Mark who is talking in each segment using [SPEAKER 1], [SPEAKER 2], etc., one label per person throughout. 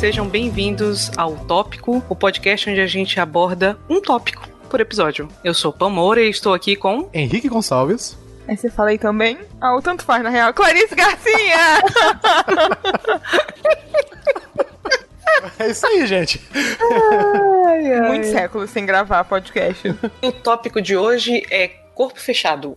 [SPEAKER 1] sejam bem-vindos ao Tópico, o podcast onde a gente aborda um tópico por episódio. Eu sou Pam Moura e estou aqui com
[SPEAKER 2] Henrique Gonçalves.
[SPEAKER 3] Aí você fala aí também? Ah, o tanto faz na real. Clarice Garcia!
[SPEAKER 2] É isso aí, gente.
[SPEAKER 3] Ai, ai. Muitos séculos sem gravar podcast.
[SPEAKER 1] o tópico de hoje é corpo fechado.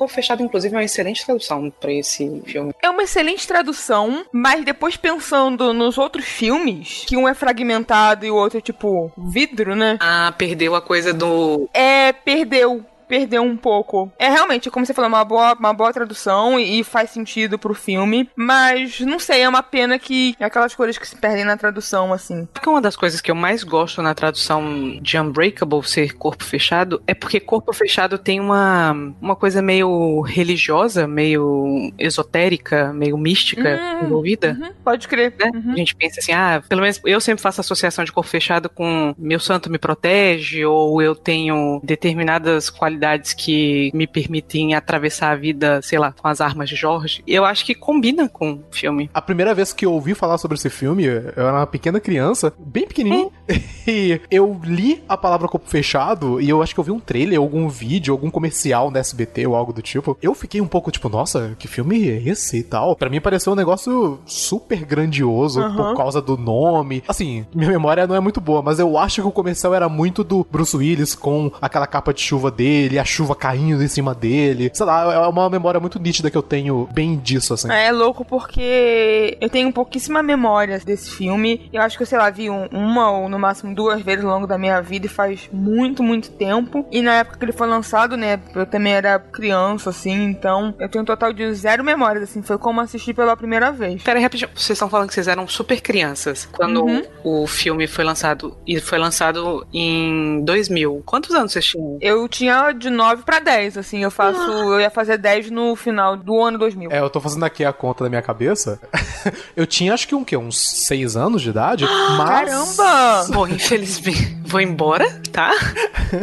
[SPEAKER 1] Corpo Fechado, inclusive, é uma excelente tradução para esse filme.
[SPEAKER 3] É uma excelente tradução, mas depois pensando nos outros filmes, que um é fragmentado e o outro é tipo vidro, né?
[SPEAKER 1] Ah, perdeu a coisa do.
[SPEAKER 3] É, perdeu perdeu um pouco. É realmente, como você falou, uma boa, uma boa tradução e, e faz sentido pro filme, mas não sei, é uma pena que é aquelas coisas que se perdem na tradução, assim.
[SPEAKER 1] Uma das coisas que eu mais gosto na tradução de Unbreakable ser corpo fechado é porque corpo fechado tem uma, uma coisa meio religiosa, meio esotérica, meio mística hum, envolvida.
[SPEAKER 3] Uhum, pode crer.
[SPEAKER 1] Né?
[SPEAKER 3] Uhum.
[SPEAKER 1] A gente pensa assim, ah, pelo menos eu sempre faço associação de corpo fechado com meu santo me protege, ou eu tenho determinadas qualidades que me permitem atravessar a vida, sei lá, com as armas de Jorge, eu acho que combina com o filme.
[SPEAKER 2] A primeira vez que eu ouvi falar sobre esse filme, eu era uma pequena criança, bem pequenininho, hum. e eu li a palavra corpo fechado e eu acho que eu vi um trailer, algum vídeo, algum comercial na SBT ou algo do tipo. Eu fiquei um pouco tipo, nossa, que filme é esse e tal? Pra mim pareceu um negócio super grandioso uhum. por causa do nome. Assim, minha memória não é muito boa, mas eu acho que o comercial era muito do Bruce Willis com aquela capa de chuva dele dele, a chuva caindo em cima dele. Sei lá, é uma memória muito nítida que eu tenho bem disso, assim.
[SPEAKER 3] É louco porque eu tenho pouquíssima memória desse filme. Eu acho que eu, sei lá, vi um, uma ou no máximo duas vezes ao longo da minha vida e faz muito, muito tempo. E na época que ele foi lançado, né, eu também era criança, assim, então eu tenho um total de zero memórias, assim. Foi como assistir pela primeira vez.
[SPEAKER 1] Pera aí, rapidinho. Vocês estão falando que vocês eram super crianças quando uhum. o filme foi lançado. E foi lançado em 2000. Quantos anos vocês tinham?
[SPEAKER 3] Eu tinha de 9 para 10, assim. Eu faço. Ah. Eu ia fazer 10 no final do ano 2000.
[SPEAKER 2] É, eu tô fazendo aqui a conta da minha cabeça. eu tinha acho que um quê? Uns 6 anos de idade.
[SPEAKER 3] Ah,
[SPEAKER 2] mas...
[SPEAKER 3] Caramba!
[SPEAKER 1] Bom, infelizmente. Vou embora, tá?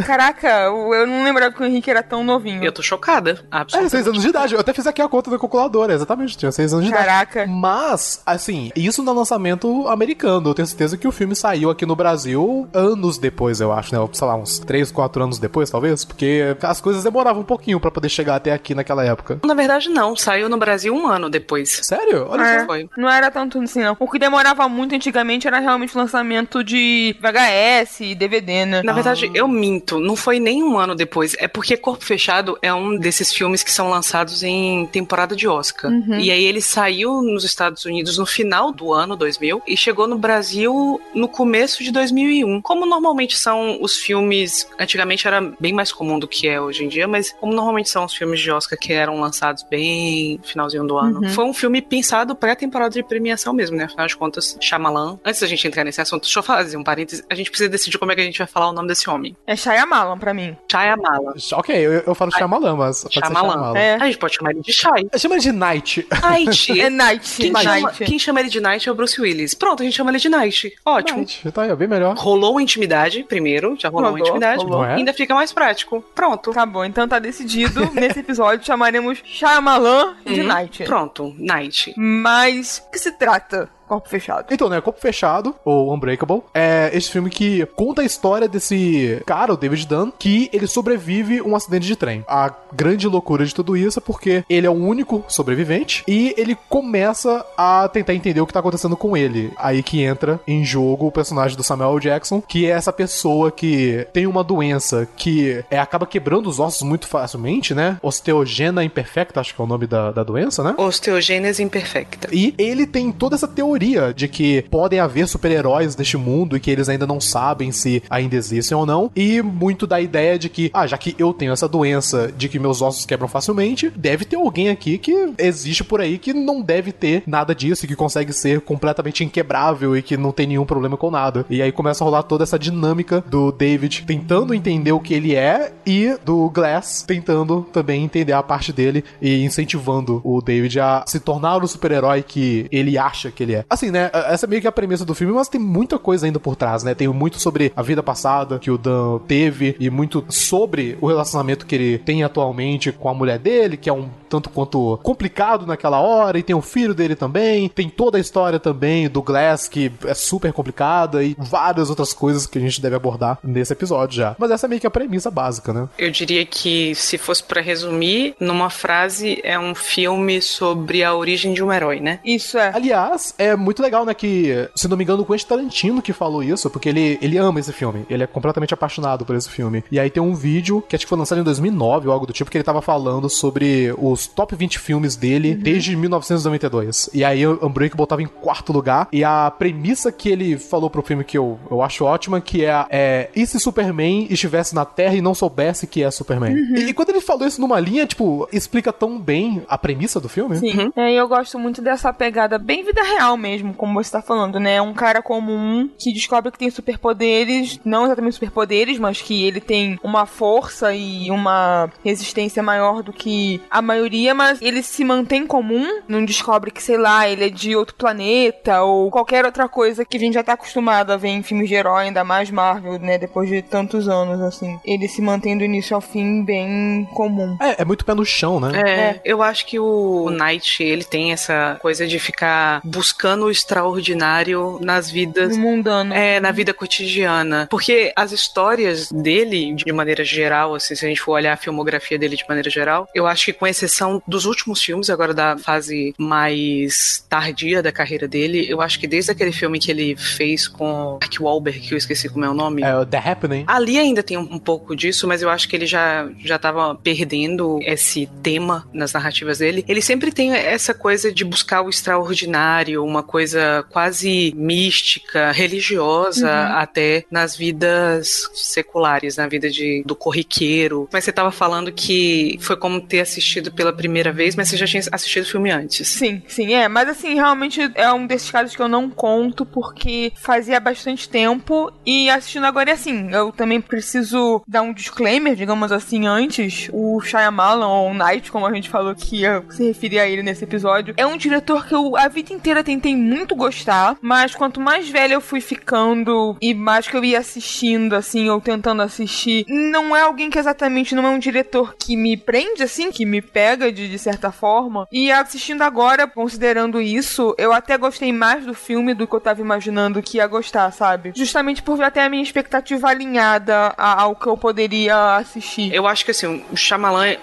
[SPEAKER 3] Caraca, eu não lembrava que o Henrique era tão novinho.
[SPEAKER 1] Eu tô chocada. Absolutamente.
[SPEAKER 2] É, 6 anos de idade. Eu até fiz aqui a conta da calculadora, exatamente. Tinha 6 anos de
[SPEAKER 3] Caraca.
[SPEAKER 2] idade. Caraca. Mas, assim, isso no lançamento americano. Eu tenho certeza que o filme saiu aqui no Brasil anos depois, eu acho, né? Sei lá, uns 3, 4 anos depois, talvez. Porque as coisas demoravam um pouquinho para poder chegar até aqui naquela época.
[SPEAKER 1] Na verdade, não. Saiu no Brasil um ano depois.
[SPEAKER 2] Sério?
[SPEAKER 3] Olha é, só. Foi. Não era tanto assim, não. O que demorava muito antigamente era realmente o lançamento de VHS, DVD, né?
[SPEAKER 1] Na verdade, ah. eu minto. Não foi nem um ano depois. É porque Corpo Fechado é um desses filmes que são lançados em temporada de Oscar. Uhum. E aí ele saiu nos Estados Unidos no final do ano 2000 e chegou no Brasil no começo de 2001. Como normalmente são os filmes, antigamente era bem mais comum do que é hoje em dia, mas como normalmente são os filmes de Oscar que eram lançados bem no finalzinho do ano. Uhum. Foi um filme pensado pré-temporada de premiação mesmo, né? Afinal de contas, Shyamalan. Antes da gente entrar nesse assunto, deixa eu fazer um parênteses. A gente precisa decidir como é que a gente vai falar o nome desse homem.
[SPEAKER 3] É Shyamalan pra mim.
[SPEAKER 1] Shyamalan.
[SPEAKER 2] Ok, eu, eu falo Shyamalan, mas pode Shyamalan. Shyamalan.
[SPEAKER 1] É. A gente pode chamar ele de Shy.
[SPEAKER 2] Chama ele de Night.
[SPEAKER 1] Night.
[SPEAKER 3] é Night.
[SPEAKER 1] Quem,
[SPEAKER 3] Night.
[SPEAKER 1] Chama, quem chama ele de Night é o Bruce Willis. Pronto, a gente chama ele de Night. Ótimo.
[SPEAKER 2] Night. Tá aí, bem melhor.
[SPEAKER 1] Rolou intimidade primeiro, já rolou, rolou intimidade. Rolou. É? Ainda fica mais prático. Pronto.
[SPEAKER 3] Tá bom, então tá decidido. Nesse episódio chamaremos Shyamalan de uhum. Night.
[SPEAKER 1] Pronto, Night.
[SPEAKER 3] Mas, o que se trata? Corpo Fechado.
[SPEAKER 2] Então, né, Corpo Fechado, ou Unbreakable, é esse filme que conta a história desse cara, o David Dunn, que ele sobrevive um acidente de trem. A grande loucura de tudo isso é porque ele é o único sobrevivente e ele começa a tentar entender o que tá acontecendo com ele. Aí que entra em jogo o personagem do Samuel Jackson, que é essa pessoa que tem uma doença que é, acaba quebrando os ossos muito facilmente, né? Osteogena imperfecta, acho que é o nome da, da doença, né?
[SPEAKER 1] Osteogênese imperfecta.
[SPEAKER 2] E ele tem toda essa teoria teoria de que podem haver super-heróis neste mundo e que eles ainda não sabem se ainda existem ou não. E muito da ideia de que, ah, já que eu tenho essa doença de que meus ossos quebram facilmente, deve ter alguém aqui que existe por aí que não deve ter nada disso e que consegue ser completamente inquebrável e que não tem nenhum problema com nada. E aí começa a rolar toda essa dinâmica do David tentando entender o que ele é e do Glass tentando também entender a parte dele e incentivando o David a se tornar o super-herói que ele acha que ele é. Assim, né? Essa é meio que a premissa do filme, mas tem muita coisa ainda por trás, né? Tem muito sobre a vida passada que o Dan teve e muito sobre o relacionamento que ele tem atualmente com a mulher dele, que é um tanto quanto complicado naquela hora, e tem o filho dele também. Tem toda a história também do Glass, que é super complicada, e várias outras coisas que a gente deve abordar nesse episódio já. Mas essa é meio que a premissa básica, né?
[SPEAKER 1] Eu diria que, se fosse para resumir, numa frase, é um filme sobre a origem de um herói, né?
[SPEAKER 3] Isso é.
[SPEAKER 2] Aliás, é muito legal, né, que, se não me engano, o Quentin Tarantino que falou isso, porque ele, ele ama esse filme. Ele é completamente apaixonado por esse filme. E aí tem um vídeo que acho que foi lançado em 2009 ou algo do tipo, que ele tava falando sobre os top 20 filmes dele uhum. desde 1992. E aí o Unbreakable botava em quarto lugar. E a premissa que ele falou pro filme que eu, eu acho ótima, que é, é e se Superman estivesse na Terra e não soubesse que é Superman? Uhum. E, e, quando ele falou isso numa linha, tipo, explica tão bem a premissa do filme.
[SPEAKER 3] Sim. Uhum. É, eu gosto muito dessa pegada bem vida real mesmo, como você tá falando, né? Um cara comum que descobre que tem superpoderes, não exatamente superpoderes, mas que ele tem uma força e uma resistência maior do que a maioria, mas ele se mantém comum, não descobre que, sei lá, ele é de outro planeta ou qualquer outra coisa que a gente já tá acostumado a ver em filmes de herói, ainda mais Marvel, né? Depois de tantos anos, assim. Ele se mantém do início ao fim bem comum.
[SPEAKER 2] É, é muito pé no chão, né?
[SPEAKER 1] É, é. eu acho que o Knight, ele tem essa coisa de ficar buscando o extraordinário nas vidas.
[SPEAKER 3] No mundano.
[SPEAKER 1] É, na vida cotidiana. Porque as histórias dele, de maneira geral, assim, se a gente for olhar a filmografia dele de maneira geral, eu acho que com exceção dos últimos filmes, agora da fase mais tardia da carreira dele, eu acho que desde aquele filme que ele fez com Mark Wahlberg, que eu esqueci como é o nome.
[SPEAKER 2] É o The Happening.
[SPEAKER 1] Ali ainda tem um, um pouco disso, mas eu acho que ele já, já tava perdendo esse tema nas narrativas dele. Ele sempre tem essa coisa de buscar o extraordinário, uma coisa quase mística, religiosa, uhum. até nas vidas seculares, na vida de, do corriqueiro. Mas você tava falando que foi como ter assistido pela primeira vez, mas você já tinha assistido o filme antes.
[SPEAKER 3] Sim, sim, é. Mas assim, realmente é um desses casos que eu não conto porque fazia bastante tempo e assistindo agora é assim. Eu também preciso dar um disclaimer, digamos assim, antes. O Shyamalan, ou Night, como a gente falou que ia se referir a ele nesse episódio, é um diretor que eu a vida inteira tentei muito gostar, mas quanto mais velha eu fui ficando e mais que eu ia assistindo, assim, ou tentando assistir, não é alguém que exatamente não é um diretor que me prende, assim, que me pega de, de certa forma. E assistindo agora, considerando isso, eu até gostei mais do filme do que eu tava imaginando que ia gostar, sabe? Justamente por até a minha expectativa alinhada ao que eu poderia assistir.
[SPEAKER 1] Eu acho que assim, o Shyamalan.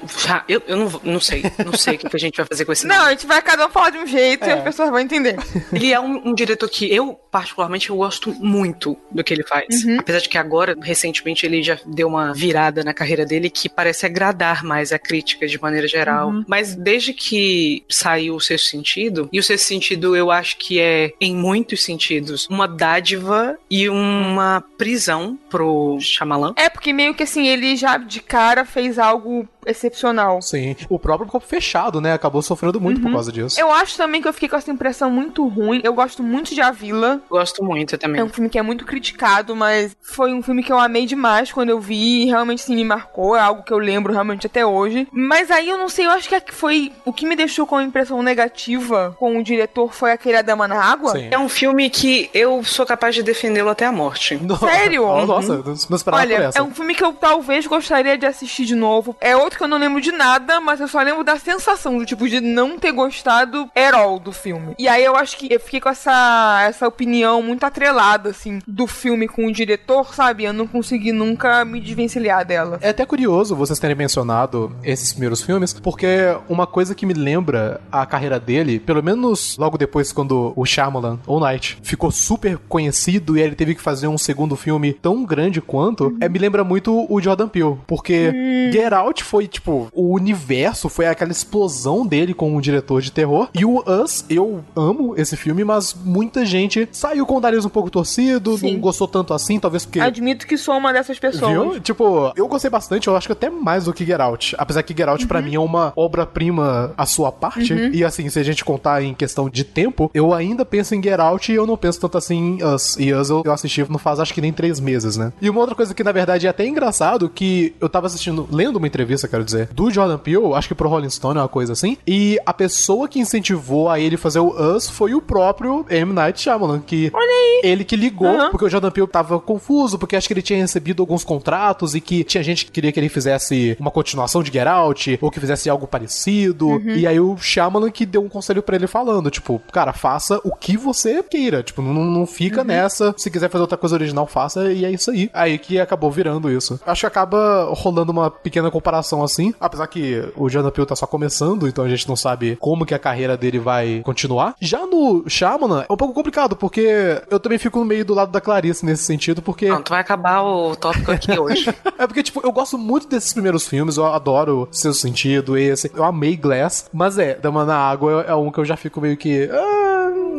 [SPEAKER 1] Eu, eu não, não sei. Não sei o que a gente vai fazer com esse
[SPEAKER 3] Não, nome. a gente vai cada um falar de um jeito é. e as pessoas vão entender.
[SPEAKER 1] Ele é um, um, diretor que eu, particularmente, eu gosto muito do que ele faz. Uhum. Apesar de que agora, recentemente, ele já deu uma virada na carreira dele que parece agradar mais a crítica de maneira geral. Uhum. Mas desde que saiu o Sexto Sentido, e o Sexto Sentido eu acho que é, em muitos sentidos, uma dádiva e uma prisão pro Shyamalan.
[SPEAKER 3] É, porque meio que assim, ele já de cara fez algo excepcional.
[SPEAKER 2] Sim. O próprio Corpo Fechado, né? Acabou sofrendo muito uhum. por causa disso.
[SPEAKER 3] Eu acho também que eu fiquei com essa impressão muito ruim. Eu gosto muito de A Vila.
[SPEAKER 1] Gosto muito também.
[SPEAKER 3] É um filme que é muito criticado, mas foi um filme que eu amei demais quando eu vi e realmente sim me marcou. É algo que eu lembro realmente até hoje. Mas aí eu não sei, eu acho que foi o que me deixou com a impressão negativa com o diretor foi aquele A Dama na Água.
[SPEAKER 1] Sim. É um filme que eu sou capaz de defendê-lo até a morte.
[SPEAKER 3] Sério?
[SPEAKER 2] Nossa, não esperava
[SPEAKER 3] Olha,
[SPEAKER 2] por essa.
[SPEAKER 3] é um filme que eu talvez gostaria de assistir de novo. É outro que eu não lembro de nada, mas eu só lembro da sensação do tipo de não ter gostado herói do filme. E aí eu acho que eu fiquei com essa, essa opinião muito atrelada, assim, do filme com o diretor, sabe? Eu não consegui nunca me desvencilhar dela.
[SPEAKER 2] É até curioso vocês terem mencionado esses primeiros filmes, porque uma coisa que me lembra a carreira dele, pelo menos logo depois quando o Shyamalan, ou Night, ficou super conhecido e ele teve que fazer um segundo filme tão grande quanto, uhum. é, me lembra muito o Jordan Peele, porque uhum. Get Out foi, tipo, o universo, foi aquela explosão dele como um diretor de terror, e o Us, eu amo esse filme, mas muita gente saiu com o nariz um pouco torcido, Sim. não gostou tanto assim, talvez porque...
[SPEAKER 3] Admito que sou uma dessas pessoas. Viu?
[SPEAKER 2] Tipo, eu gostei bastante, eu acho que até mais do que Get Out, apesar que Get Out uhum. pra mim é uma obra-prima à sua parte, uhum. e assim, se a gente contar em questão de tempo, eu ainda penso em Get Out e eu não penso tanto assim em Us, e Us eu, eu assisti não faz acho que nem três meses, né? E uma outra coisa que na verdade é até engraçado, que eu tava assistindo, lendo uma entrevista que quero dizer, do Jordan Peele, acho que pro Rolling Stone é uma coisa assim, e a pessoa que incentivou a ele fazer o Us foi o próprio M. Night Shyamalan, que
[SPEAKER 3] Olha aí.
[SPEAKER 2] ele que ligou, uhum. porque o Jordan Peele tava confuso, porque acho que ele tinha recebido alguns contratos e que tinha gente que queria que ele fizesse uma continuação de Get Out, ou que fizesse algo parecido, uhum. e aí o Shyamalan que deu um conselho para ele falando, tipo, cara, faça o que você queira, tipo, não, não fica uhum. nessa, se quiser fazer outra coisa original, faça, e é isso aí. Aí que acabou virando isso. Acho que acaba rolando uma pequena comparação assim, apesar que o Jordan Peele tá só começando, então a gente não sabe como que a carreira dele vai continuar. Já no Shyamalan é um pouco complicado, porque eu também fico no meio do lado da Clarice nesse sentido, porque...
[SPEAKER 1] Não, tu vai acabar o tópico aqui hoje.
[SPEAKER 2] é porque, tipo, eu gosto muito desses primeiros filmes, eu adoro Seu Sentido, esse. Eu amei Glass, mas é, Dama na Água é um que eu já fico meio que... Ah,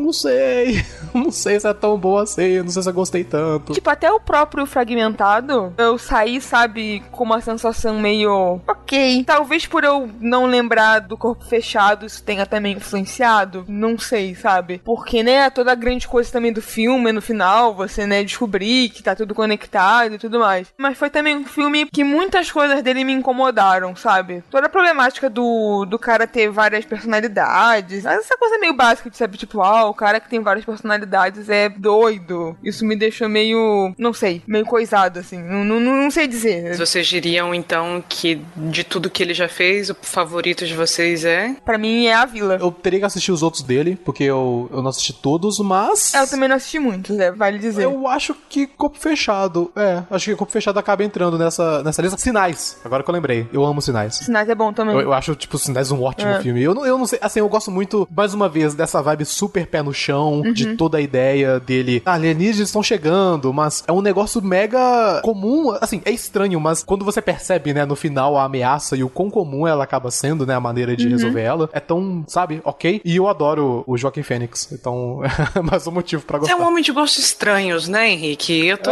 [SPEAKER 2] não sei. Não sei se é tão boa assim, não sei se eu gostei tanto.
[SPEAKER 3] Tipo, até o próprio Fragmentado, eu saí, sabe, com uma sensação meio ok. Talvez por eu não lembrar do corpo fechado, isso tenha também influenciado. Não sei, sabe? Porque, né, toda a grande coisa também do filme, no final, você, né, descobrir que tá tudo conectado e tudo mais. Mas foi também um filme que muitas coisas dele me incomodaram, sabe? Toda a problemática do, do cara ter várias personalidades, essa coisa meio básica de saber, tipo, cara que tem várias personalidades é doido. Isso me deixou meio, não sei, meio coisado, assim. Não, não, não sei dizer.
[SPEAKER 1] Vocês diriam, então, que de tudo que ele já fez, o favorito de vocês é?
[SPEAKER 3] Para mim é A Vila.
[SPEAKER 2] Eu teria que assistir os outros dele, porque eu, eu não assisti todos, mas...
[SPEAKER 3] Eu também não assisti muitos, né? Vale dizer.
[SPEAKER 2] Eu acho que Corpo Fechado, é, acho que Corpo Fechado acaba entrando nessa, nessa lista. Sinais, agora que eu lembrei. Eu amo Sinais.
[SPEAKER 3] Sinais é bom também.
[SPEAKER 2] Eu, eu acho, tipo, Sinais um ótimo é. filme. Eu não, eu não sei, assim, eu gosto muito, mais uma vez, dessa vibe super pé no chão, uhum. de toda a ideia dele. Ah, alienígenas estão chegando, mas é um negócio mega comum. Assim, é estranho, mas quando você percebe, né, no final a ameaça e o quão comum ela acaba sendo, né, a maneira de uhum. resolver ela, é tão, sabe, ok. E eu adoro o Joaquim Fênix, então é mais um motivo para gostar.
[SPEAKER 1] Você é um homem de gostos estranhos, né, Henrique? Eu tô,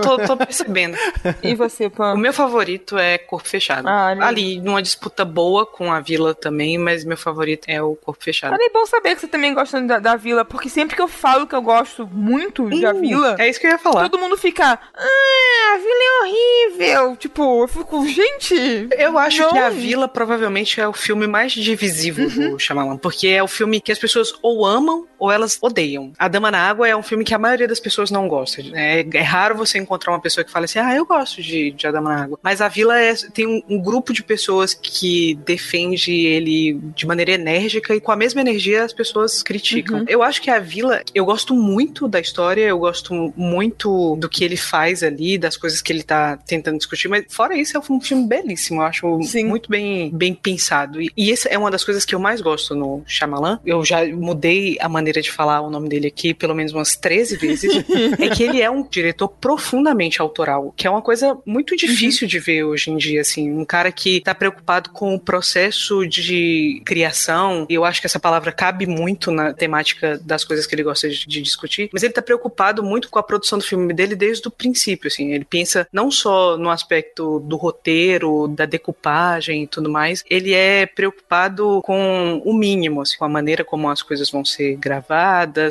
[SPEAKER 1] tô, tô percebendo.
[SPEAKER 3] e você, Pan?
[SPEAKER 1] O meu favorito é Corpo Fechado. Ah, ali, numa disputa boa com a Vila também, mas meu favorito é o Corpo Fechado.
[SPEAKER 3] é bom saber que você também gosta da, da Vila, porque sempre que eu falo que eu gosto muito de A Vila.
[SPEAKER 1] É isso que eu ia falar.
[SPEAKER 3] Todo mundo fica. Ah, a Vila é horrível. Tipo, eu fico, gente.
[SPEAKER 1] Eu acho não. que A Vila provavelmente é o filme mais divisivo uhum. do Shyamalan. Porque é o filme que as pessoas ou amam ou elas odeiam. A Dama na Água é um filme que a maioria das pessoas não gosta. É, é raro você encontrar uma pessoa que fala assim: ah, eu gosto de, de A Dama na Água. Mas A Vila é, tem um, um grupo de pessoas que defende ele de maneira enérgica e com a mesma energia as pessoas criticam. Uhum. Eu acho que A Vila, eu gosto muito da história, eu gosto muito do que ele faz ali, das coisas que ele tá tentando discutir, mas fora isso, é um filme belíssimo, eu acho Sim. muito bem, bem pensado. E, e essa é uma das coisas que eu mais gosto no Shyamalan. Eu já mudei a maneira de falar o nome dele aqui pelo menos umas 13 vezes. é que ele é um diretor profundamente autoral, que é uma coisa muito difícil uhum. de ver hoje em dia, assim, um cara que tá preocupado com o processo de criação, e eu acho que essa palavra cabe muito na temática das coisas que ele gosta de, de discutir, mas ele tá preocupado muito com a produção do filme dele desde o princípio, assim, ele pensa não só no aspecto do roteiro, da decupagem e tudo mais, ele é preocupado com o mínimo, assim, com a maneira como as coisas vão ser gravadas,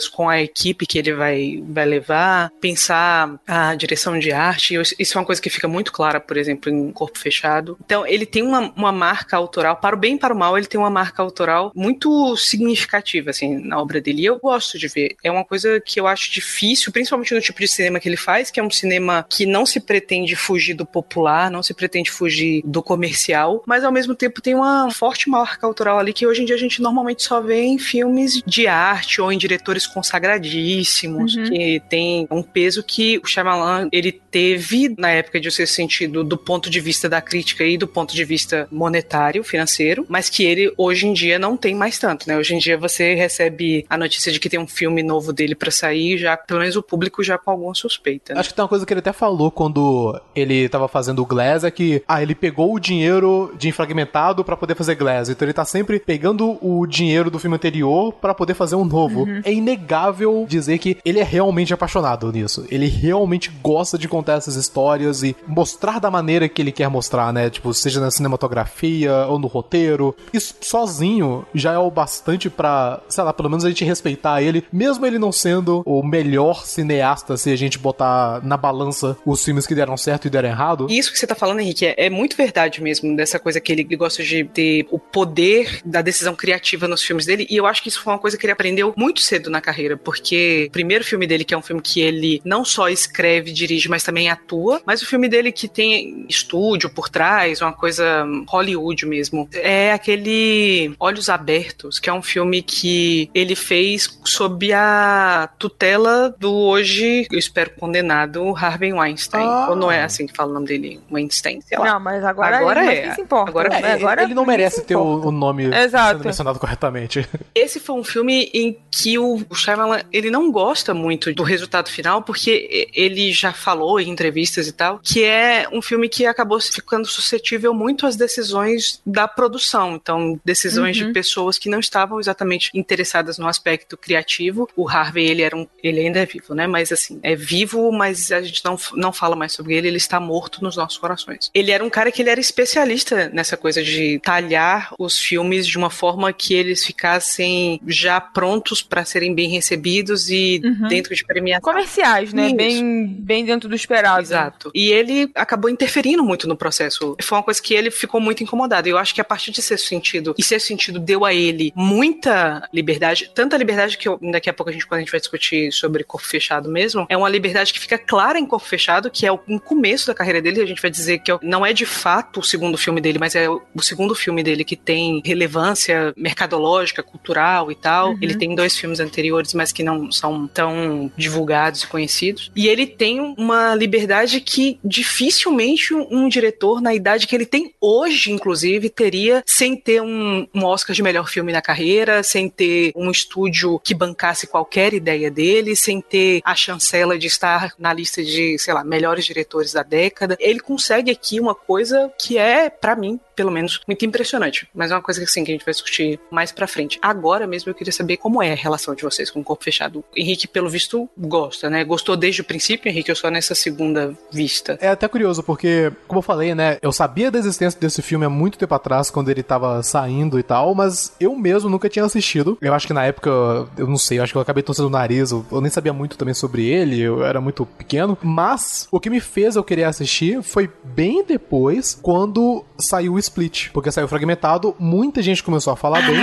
[SPEAKER 1] com a equipe que ele vai, vai levar, pensar a direção de arte, isso é uma coisa que fica muito clara, por exemplo, em Corpo Fechado. Então, ele tem uma, uma marca autoral, para o bem e para o mal, ele tem uma marca autoral muito significativa, assim, na obra dele, e eu gosto de ver. É uma coisa que eu acho difícil, principalmente no tipo de cinema que ele faz, que é um cinema que não se pretende fugir do popular, não se pretende fugir do comercial, mas ao mesmo tempo tem uma forte marca autoral ali que hoje em dia a gente normalmente só vê em filmes de arte ou em diretores consagradíssimos, uhum. que tem um peso que o Shyamalan ele teve na época de ser sentido do ponto de vista da crítica e do ponto de vista monetário, financeiro, mas que ele hoje em dia não tem mais tanto, né? Hoje em dia você recebe a notícia de que tem um filme novo dele para sair, já pelo menos o público já com alguma suspeita.
[SPEAKER 2] Né? Acho que tem uma coisa que ele até falou quando ele tava fazendo o Glass é que ah, ele pegou o dinheiro de Infragmentado para poder fazer Glass. Então ele tá sempre pegando o dinheiro do filme anterior para poder fazer um novo novo, uhum. é inegável dizer que ele é realmente apaixonado nisso. Ele realmente gosta de contar essas histórias e mostrar da maneira que ele quer mostrar, né? Tipo, seja na cinematografia ou no roteiro. Isso sozinho já é o bastante para, sei lá, pelo menos a gente respeitar ele, mesmo ele não sendo o melhor cineasta se a gente botar na balança os filmes que deram certo e deram errado.
[SPEAKER 1] Isso que você tá falando, Henrique, é, é muito verdade mesmo, dessa coisa que ele gosta de ter o poder da decisão criativa nos filmes dele, e eu acho que isso foi uma coisa que ele aprendeu muito cedo na carreira, porque o primeiro filme dele, que é um filme que ele não só escreve, dirige, mas também atua, mas o filme dele que tem estúdio por trás, uma coisa Hollywood mesmo, é aquele Olhos Abertos, que é um filme que ele fez sob a tutela do hoje, eu espero, condenado Harvey Weinstein. Ah. Ou não é assim que fala o nome dele? Weinstein, sei lá.
[SPEAKER 3] Não, mas agora, agora é. é. Importa,
[SPEAKER 2] agora, é. agora ele não merece ter o, o, nome Exato. sendo mencionado corretamente.
[SPEAKER 1] Esse foi um filme em que o Shyamalan, ele não gosta muito do resultado final, porque ele já falou em entrevistas e tal, que é um filme que acabou ficando suscetível muito às decisões da produção. Então, decisões uhum. de pessoas que não estavam exatamente interessadas no aspecto criativo. O Harvey, ele era um, ele ainda é vivo, né? Mas assim, é vivo, mas a gente não, não fala mais sobre ele, ele está morto nos nossos corações. Ele era um cara que ele era especialista nessa coisa de talhar os filmes de uma forma que eles ficassem já prontos para serem bem recebidos e uhum. dentro de premiação.
[SPEAKER 3] Comerciais, né? Bem, bem dentro do esperado.
[SPEAKER 1] Exato. E ele acabou interferindo muito no processo. Foi uma coisa que ele ficou muito incomodado. Eu acho que a partir de ser sentido, e ser sentido deu a ele muita liberdade, tanta liberdade que eu, daqui a pouco a gente, quando a gente vai discutir sobre corpo fechado mesmo, é uma liberdade que fica clara em corpo fechado, que é o começo da carreira dele, a gente vai dizer que é não é de fato o segundo filme dele, mas é o segundo filme dele que tem relevância mercadológica, cultural e tal. Uhum. Ele tem dois filmes anteriores, mas que não são tão divulgados e conhecidos. E ele tem uma liberdade que dificilmente um diretor, na idade que ele tem hoje, inclusive, teria sem ter um, um Oscar de melhor filme na carreira, sem ter um estúdio que bancasse qualquer ideia dele, sem ter a chancela de estar na lista de, sei lá, melhores diretores da década. Ele consegue aqui uma coisa que é, para mim, pelo menos, muito impressionante. Mas é uma coisa assim, que a gente vai discutir mais pra frente. Agora mesmo eu queria saber como é a relação de vocês com o corpo fechado. Henrique, pelo visto, gosta, né? Gostou desde o princípio, Henrique, eu só nessa segunda vista.
[SPEAKER 2] É até curioso, porque, como eu falei, né? Eu sabia da existência desse filme há muito tempo atrás, quando ele tava saindo e tal, mas eu mesmo nunca tinha assistido. Eu acho que na época, eu não sei, eu acho que eu acabei torcendo o nariz, eu, eu nem sabia muito também sobre ele, eu era muito pequeno. Mas o que me fez eu querer assistir foi bem depois, quando saiu o Split. Porque saiu fragmentado, muita gente começou a falar bem.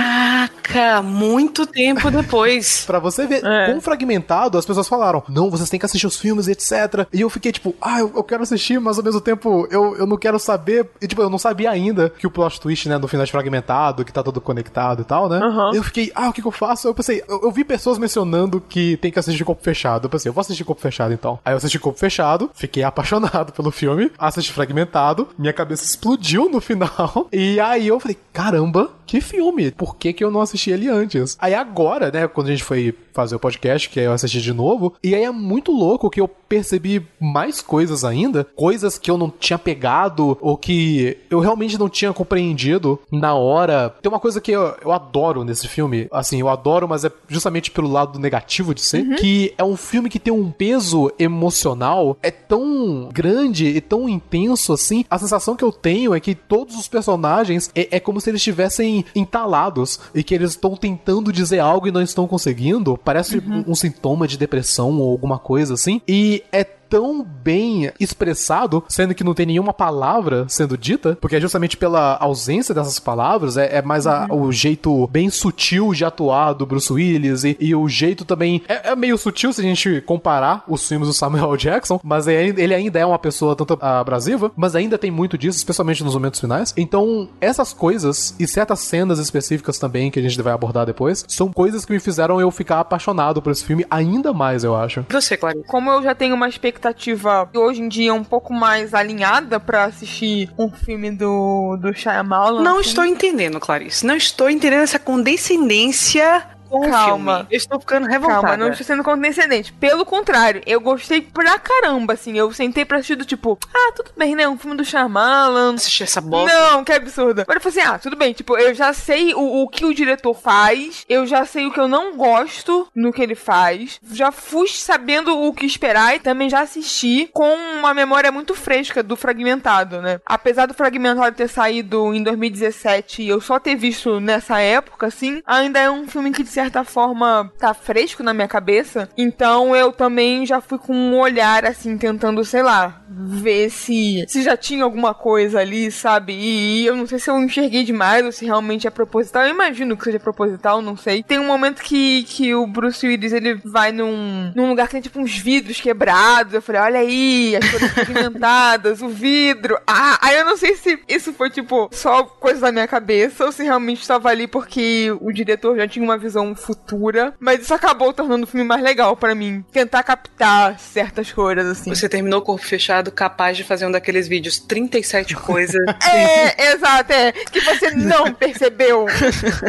[SPEAKER 1] Caraca, muito tempo depois.
[SPEAKER 2] pra você ver, é. com fragmentado, as pessoas falaram: não, vocês têm que assistir os filmes etc. E eu fiquei tipo, ah, eu, eu, quero assistir, mas ao mesmo tempo eu, eu não quero saber. E tipo, eu não sabia ainda que o plot twist, né, no final de fragmentado, que tá tudo conectado e tal, né? Uhum. Eu fiquei, ah, o que, que eu faço? Eu pensei, eu, eu, vi pessoas mencionando que tem que assistir corpo fechado. Eu pensei, eu vou assistir corpo fechado então. Aí eu assisti corpo fechado, fiquei apaixonado pelo filme, assisti fragmentado, minha cabeça explodiu no final. E aí eu falei, caramba, que filme? Por que, que eu não assisti ele antes? Aí agora, né, quando a gente foi fazer o podcast, que aí eu assisti de novo, e aí é muito louco que eu percebi mais coisas ainda, coisas que eu não tinha pegado ou que eu realmente não tinha compreendido na hora. Tem uma coisa que eu, eu adoro nesse filme, assim, eu adoro, mas é justamente pelo lado negativo de ser, uhum. que é um filme que tem um peso emocional, é tão grande e tão intenso assim. A sensação que eu tenho é que todos os personagens é, é como se eles estivessem entalados e que eles estão tentando dizer algo e não estão conseguindo. Parece uhum. um, um sintoma de depressão ou alguma coisa assim. E é tão bem expressado, sendo que não tem nenhuma palavra sendo dita, porque é justamente pela ausência dessas palavras, é, é mais a, uhum. o jeito bem sutil de atuar do Bruce Willis e, e o jeito também. É, é, meio sutil se a gente comparar os filmes do Samuel Jackson, mas é, ele ainda é uma pessoa tanto abrasiva, mas ainda tem muito disso, especialmente nos momentos finais. Então, essas coisas e certas cenas específicas também que a gente vai abordar depois, são coisas que me fizeram eu ficar apaixonado por esse filme ainda mais, eu acho.
[SPEAKER 1] Você, Clarice?
[SPEAKER 3] Como eu já tenho uma expectativa expectativa hoje em dia um pouco mais alinhada para assistir um filme do, do Shyamalan.
[SPEAKER 1] Não assim. estou entendendo, Clarice. Não estou entendendo essa condescendência com Calma. o filme. Eu estou ficando revoltada. Calma,
[SPEAKER 3] não estou sendo condescendente. Pelo contrário, eu gostei pra caramba, assim. Eu sentei pra assistir do tipo, ah, tudo bem, né? Um filme do Shyamalan.
[SPEAKER 1] Assistir essa bosta.
[SPEAKER 3] Não, que absurdo. Mas eu falei assim, ah, tudo bem. Tipo, eu já sei o, o que o diretor faz. Eu já sei o que eu não gosto no que ele faz. Já fui sabendo o que esperar e também já assisti com uma memória muito fresca do Fragmentado, né? Apesar do Fragmentado ter saído em 2017 e eu só ter visto nessa época, assim, ainda é um filme que de certa forma tá fresco na minha cabeça. Então eu também já fui com um olhar assim, tentando, sei lá, ver se, se já tinha alguma coisa ali, sabe? E, e eu não sei se eu enxerguei demais ou se realmente é proposital. Eu imagino que seja proposital, não sei. Tem um momento que, que o Bruce Willis ele vai num, num lugar que tem tipo uns vidros quebrados. Eu falei, olha aí, as coisas pigmentadas, o vidro. Ah, aí eu não sei se isso foi tipo só coisa da minha cabeça ou se realmente estava ali porque o diretor já tinha uma visão futura. Mas isso acabou tornando o filme mais legal para mim. Tentar captar certas coisas, assim.
[SPEAKER 1] Você terminou o corpo fechado capaz de fazer um daqueles vídeos 37 coisas.
[SPEAKER 3] é, exato, é. Que você não percebeu.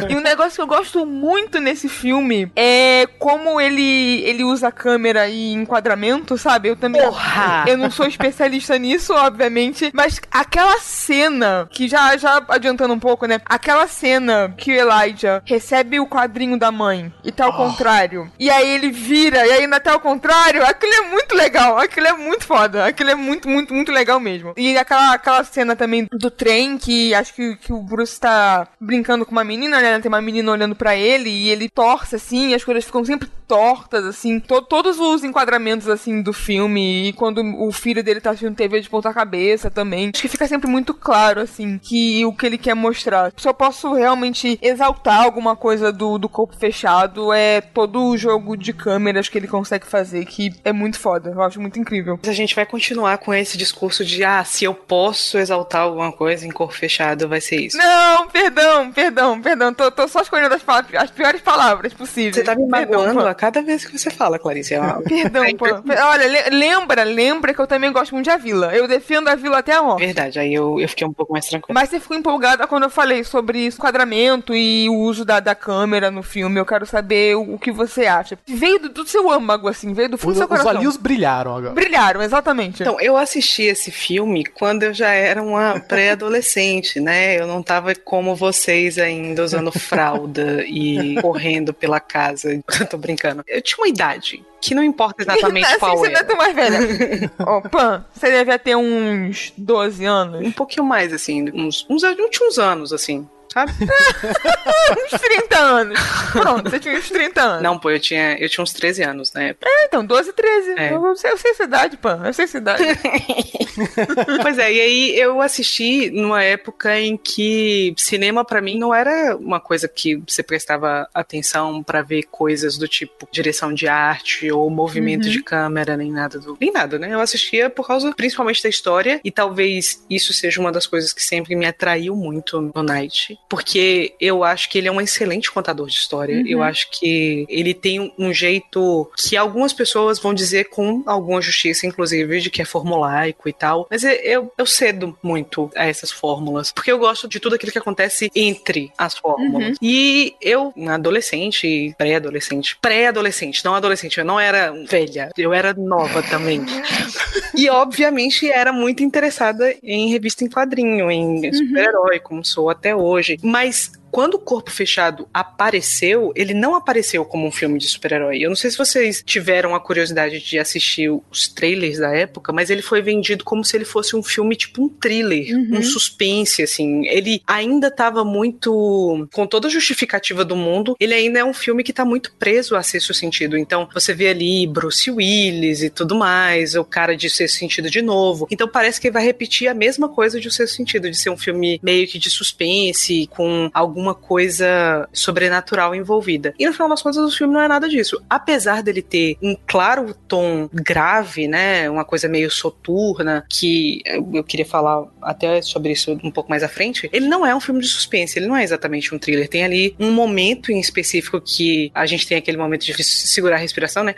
[SPEAKER 3] e um negócio que eu gosto muito nesse filme é como ele, ele usa câmera e enquadramento, sabe? Eu também.
[SPEAKER 1] Porra!
[SPEAKER 3] Eu não sou especialista nisso, obviamente. Mas aquela cena, que já, já adiantando um pouco, né? Aquela cena que o Elijah recebe o quadrinho da mãe e tá ao oh. contrário. E aí ele vira, e aí ainda tá ao contrário. Aquilo é muito legal. Aquilo é muito foda. Aquilo é muito, muito, muito legal mesmo. E aquela, aquela cena também do trem, que acho que, que o Bruce tá brincando com uma menina, né? Tem uma menina olhando para ele e ele torce assim, e as coisas ficam sempre tortas, assim. To todos os enquadramentos, assim, do filme. E quando o filho dele tá assistindo TV de ponta cabeça também. Acho que fica sempre muito claro, assim, que o que ele quer mostrar. Se eu posso realmente exaltar alguma coisa do, do corpo fechado, é todo o jogo de câmeras que ele consegue fazer, que é muito foda. Eu acho muito incrível.
[SPEAKER 1] A gente vai continuar com esse discurso de, ah, se eu posso exaltar alguma coisa em corpo fechado, vai ser isso.
[SPEAKER 3] Não, perdão, perdão, perdão. Tô, tô só escolhendo as, as piores palavras possíveis.
[SPEAKER 1] Você tá me magoando a cada vez que você fala, Clarice. É uma...
[SPEAKER 3] Perdão, pô. Olha, lembra, lembra que eu também gosto muito de A Vila. Eu defendo A Vila até a morte.
[SPEAKER 1] Verdade, aí eu, eu fiquei um pouco mais tranquilo.
[SPEAKER 3] Mas você ficou empolgada quando eu falei sobre enquadramento e o uso da, da câmera no filme. Eu quero saber o, o que você acha. Veio do, do, seu âmago, assim, veio do fundo
[SPEAKER 2] os,
[SPEAKER 3] do seu coração.
[SPEAKER 2] Os olhinhos brilharam agora.
[SPEAKER 3] Brilharam, exatamente.
[SPEAKER 1] Então, eu assisti esse filme quando eu já era uma pré-adolescente, né? Eu não tava como vocês ainda, usando fralda e correndo pela casa. Tô brincando. Eu tinha uma idade que não importa exatamente assim, qual
[SPEAKER 3] você
[SPEAKER 1] era.
[SPEAKER 3] Você é tão mais velha. Ó, oh, Pan, você deve ter uns 12 anos.
[SPEAKER 1] Um pouquinho mais, assim, uns, uns, uns anos, assim sabe?
[SPEAKER 3] uns 30 anos. Pronto, você tinha uns 30 anos.
[SPEAKER 1] Não, pô, eu tinha, eu tinha uns 13 anos, né?
[SPEAKER 3] É, então, 12, 13. É. Eu, sei, eu sei essa idade, pô. Eu sei essa idade.
[SPEAKER 1] pois é, e aí eu assisti numa época em que cinema para mim não era uma coisa que você prestava atenção para ver coisas do tipo direção de arte ou movimento uhum. de câmera, nem nada do. Nem nada, né? Eu assistia por causa principalmente da história e talvez isso seja uma das coisas que sempre me atraiu muito no Night porque eu acho que ele é um excelente contador de história. Uhum. Eu acho que ele tem um jeito que algumas pessoas vão dizer com alguma justiça, inclusive, de que é formulaico e tal. Mas eu, eu cedo muito a essas fórmulas, porque eu gosto de tudo aquilo que acontece entre as fórmulas. Uhum. E eu, adolescente, pré-adolescente, pré-adolescente, não adolescente, eu não era velha, eu era nova também. e obviamente era muito interessada em revista em quadrinho, em uhum. super-herói, como sou até hoje hoje, mas quando o Corpo Fechado apareceu, ele não apareceu como um filme de super-herói. Eu não sei se vocês tiveram a curiosidade de assistir os trailers da época, mas ele foi vendido como se ele fosse um filme tipo um thriller, uhum. um suspense, assim. Ele ainda estava muito. com toda a justificativa do mundo, ele ainda é um filme que está muito preso a sexto sentido. Então, você vê ali Bruce Willis e tudo mais, o cara de sexto sentido de novo. Então, parece que vai repetir a mesma coisa de o sexto sentido, de ser um filme meio que de suspense, com algum alguma coisa sobrenatural envolvida. E no final das contas, o filme não é nada disso. Apesar dele ter um claro tom grave, né? Uma coisa meio soturna, que eu queria falar até sobre isso um pouco mais à frente, ele não é um filme de suspense, ele não é exatamente um thriller. Tem ali um momento em específico que a gente tem aquele momento de segurar a respiração, né?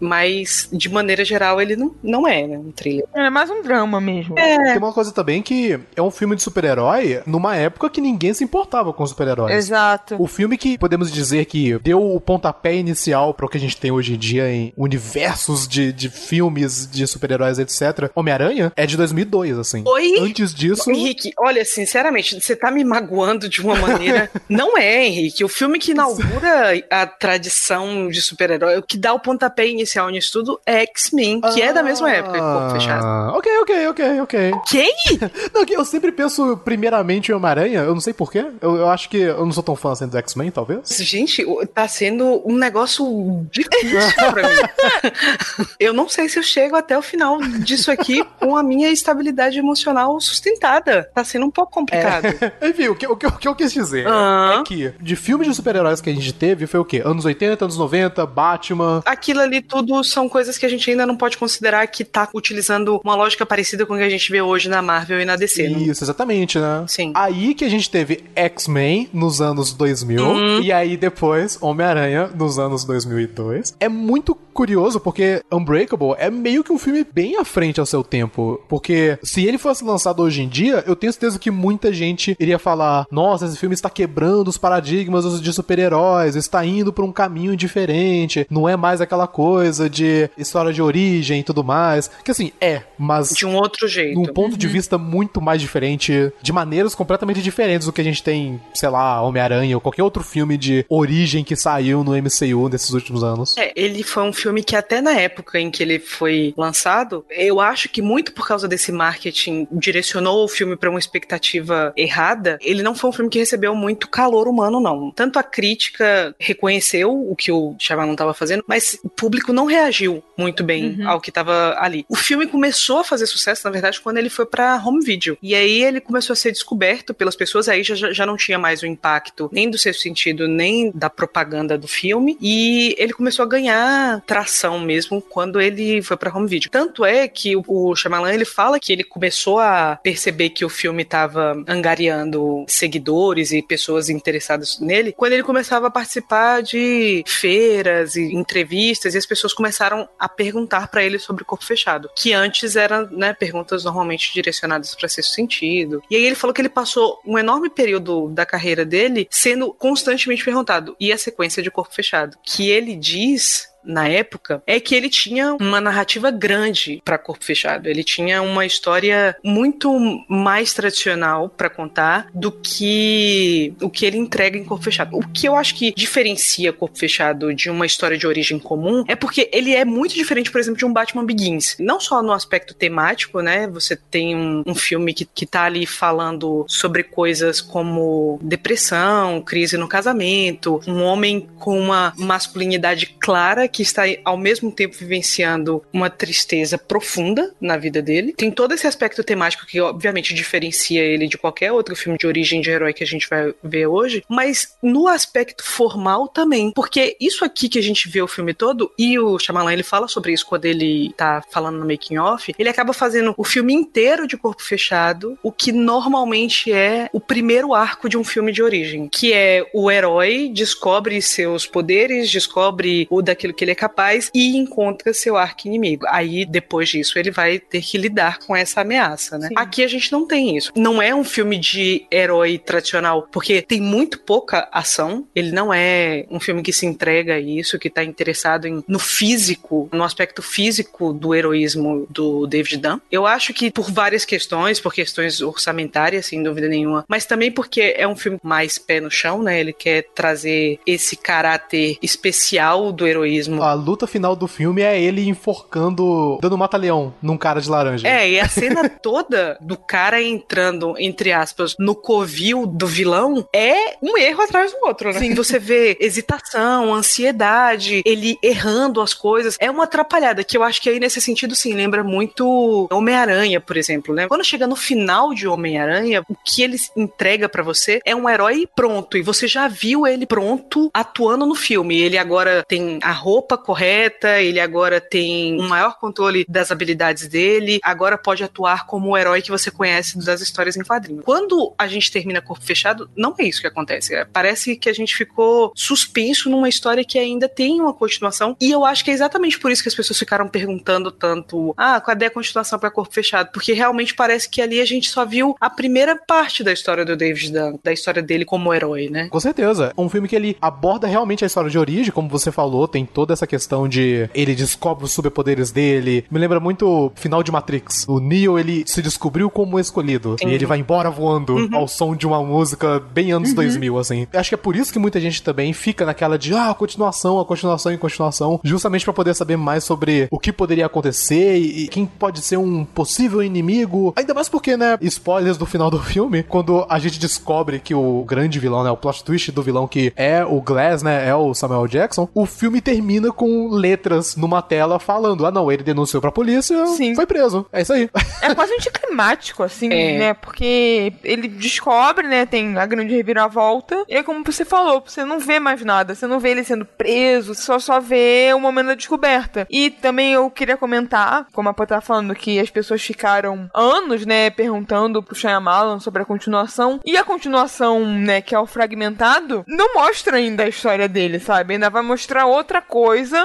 [SPEAKER 1] mas de maneira geral ele não, não é, né? Um thriller.
[SPEAKER 3] É mais um drama mesmo.
[SPEAKER 2] É. Tem uma coisa também que é um filme de super-herói numa época que ninguém se importava com super-heróis.
[SPEAKER 3] Exato.
[SPEAKER 2] O filme que podemos dizer que deu o pontapé inicial para o que a gente tem hoje em dia em universos de, de filmes de super-heróis, etc. Homem-Aranha é de 2002, assim.
[SPEAKER 1] Oi?
[SPEAKER 2] Antes disso.
[SPEAKER 1] Henrique, olha, sinceramente, você tá me magoando de uma maneira. não é, Henrique. O filme que inaugura a tradição de super-herói, o que dá o pontapé inicial nisso tudo é X-Men, que ah, é da mesma época, corpo fechado.
[SPEAKER 2] Ok, ok, ok, ok.
[SPEAKER 1] Quem?
[SPEAKER 2] não, eu sempre penso primeiramente em Homem-Aranha, eu não sei porquê. Eu, eu acho que eu não sou tão fã assim do X-Men, talvez.
[SPEAKER 1] Gente, tá sendo um negócio difícil pra mim. eu não sei se eu chego até o final disso aqui com a minha estabilidade emocional sustentada. Tá sendo um pouco complicado.
[SPEAKER 2] É. Enfim, o que, o, que, o que eu quis dizer é que de filmes de super-heróis que a gente teve foi o quê? Anos 80, anos 90, Batman.
[SPEAKER 1] Aquilo ali tudo são coisas que a gente ainda não pode considerar que tá utilizando uma lógica parecida com o que a gente vê hoje na Marvel e na DC.
[SPEAKER 2] Isso, não? exatamente, né?
[SPEAKER 1] Sim.
[SPEAKER 2] Aí que a gente teve X-Men nos anos 2000 uhum. e aí depois Homem-Aranha nos anos 2002. É muito curioso porque Unbreakable é meio que um filme bem à frente ao seu tempo, porque se ele fosse lançado hoje em dia, eu tenho certeza que muita gente iria falar: "Nossa, esse filme está quebrando os paradigmas de super-heróis, está indo para um caminho diferente, não é mais aquela coisa de história de origem e tudo mais". Que assim, é, mas
[SPEAKER 1] de um outro jeito.
[SPEAKER 2] Num ponto uhum. de vista muito mais diferente, de maneiras completamente diferentes do que a gente tem, sei lá, Homem-Aranha ou qualquer outro filme de origem que saiu no MCU nesses últimos anos.
[SPEAKER 1] É, ele foi um filme que até na época em que ele foi lançado, eu acho que muito por causa desse marketing direcionou o filme para uma expectativa errada. Ele não foi um filme que recebeu muito calor humano, não. Tanto a crítica reconheceu o que o Shyamalan estava fazendo, mas o público não reagiu muito bem uhum. ao que estava ali. O filme começou a fazer sucesso, na verdade, quando ele foi para home video. E aí ele começou a ser descoberto pelas pessoas, aí já, já não tinha mais o impacto nem do seu sentido, nem da propaganda do filme. E ele começou a ganhar tração mesmo quando ele foi para home video. Tanto é que o, Shyamalan ele fala que ele começou a perceber que o filme estava angariando seguidores e pessoas interessadas nele quando ele começava a participar de feiras e entrevistas e as pessoas começaram a perguntar para ele sobre o corpo fechado, que antes eram né, perguntas normalmente direcionadas para sexto sentido. E aí ele falou que ele passou um enorme período da carreira dele sendo constantemente perguntado e a sequência de corpo fechado, que ele diz na época é que ele tinha uma narrativa grande para Corpo Fechado. Ele tinha uma história muito mais tradicional para contar do que o que ele entrega em Corpo Fechado. O que eu acho que diferencia Corpo Fechado de uma história de origem comum é porque ele é muito diferente, por exemplo, de um Batman Begins. Não só no aspecto temático, né? Você tem um, um filme que, que tá ali falando sobre coisas como depressão, crise no casamento, um homem com uma masculinidade clara que está ao mesmo tempo vivenciando uma tristeza profunda na vida dele. Tem todo esse aspecto temático que obviamente diferencia ele de qualquer outro filme de origem de herói que a gente vai ver hoje, mas no aspecto formal também, porque isso aqui que a gente vê o filme todo e o Shyamalan ele fala sobre isso quando ele tá falando no making off, ele acaba fazendo o filme inteiro de corpo fechado, o que normalmente é o primeiro arco de um filme de origem, que é o herói descobre seus poderes, descobre o daquilo que ele é capaz e encontra seu arco inimigo. Aí, depois disso, ele vai ter que lidar com essa ameaça, né? Sim. Aqui a gente não tem isso. Não é um filme de herói tradicional, porque tem muito pouca ação. Ele não é um filme que se entrega a isso, que tá interessado em, no físico, no aspecto físico do heroísmo do David Dunn. Eu acho que por várias questões, por questões orçamentárias, sem dúvida nenhuma, mas também porque é um filme mais pé no chão, né? Ele quer trazer esse caráter especial do heroísmo
[SPEAKER 2] a luta final do filme é ele enforcando, dando mata-leão num cara de laranja.
[SPEAKER 1] É, e a cena toda do cara entrando, entre aspas, no covil do vilão é um erro atrás do outro, né? Sim, você vê hesitação, ansiedade, ele errando as coisas. É uma atrapalhada que eu acho que aí nesse sentido, sim, lembra muito Homem-Aranha, por exemplo, né? Quando chega no final de Homem-Aranha, o que ele entrega para você é um herói pronto e você já viu ele pronto atuando no filme. Ele agora tem a roupa roupa correta, ele agora tem um maior controle das habilidades dele, agora pode atuar como o herói que você conhece das histórias em quadrinho. Quando a gente termina Corpo Fechado, não é isso que acontece. É, parece que a gente ficou suspenso numa história que ainda tem uma continuação, e eu acho que é exatamente por isso que as pessoas ficaram perguntando tanto: ah, cadê a continuação para Corpo Fechado? Porque realmente parece que ali a gente só viu a primeira parte da história do David Dunn, da história dele como herói, né?
[SPEAKER 2] Com certeza. Um filme que ele aborda realmente a história de origem, como você falou, tem toda essa questão de ele descobre os superpoderes dele. Me lembra muito o final de Matrix. O Neo, ele se descobriu como escolhido. Sim. E ele vai embora voando uhum. ao som de uma música bem anos uhum. 2000, assim. Acho que é por isso que muita gente também fica naquela de, ah, continuação, a continuação e continuação, justamente para poder saber mais sobre o que poderia acontecer e quem pode ser um possível inimigo. Ainda mais porque, né, spoilers do final do filme, quando a gente descobre que o grande vilão, né, o plot twist do vilão que é o Glass, né, é o Samuel Jackson, o filme termina com letras numa tela falando, ah não, ele denunciou pra polícia, Sim. foi preso. É isso aí.
[SPEAKER 3] É quase anticlimático, assim, é. né, porque ele descobre, né, tem a grande reviravolta, e é como você falou, você não vê mais nada, você não vê ele sendo preso, só só vê o momento da descoberta. E também eu queria comentar, como a Pô tá falando, que as pessoas ficaram anos, né, perguntando pro Shyamalan sobre a continuação, e a continuação, né, que é o fragmentado, não mostra ainda a história dele, sabe? Ainda vai mostrar outra coisa,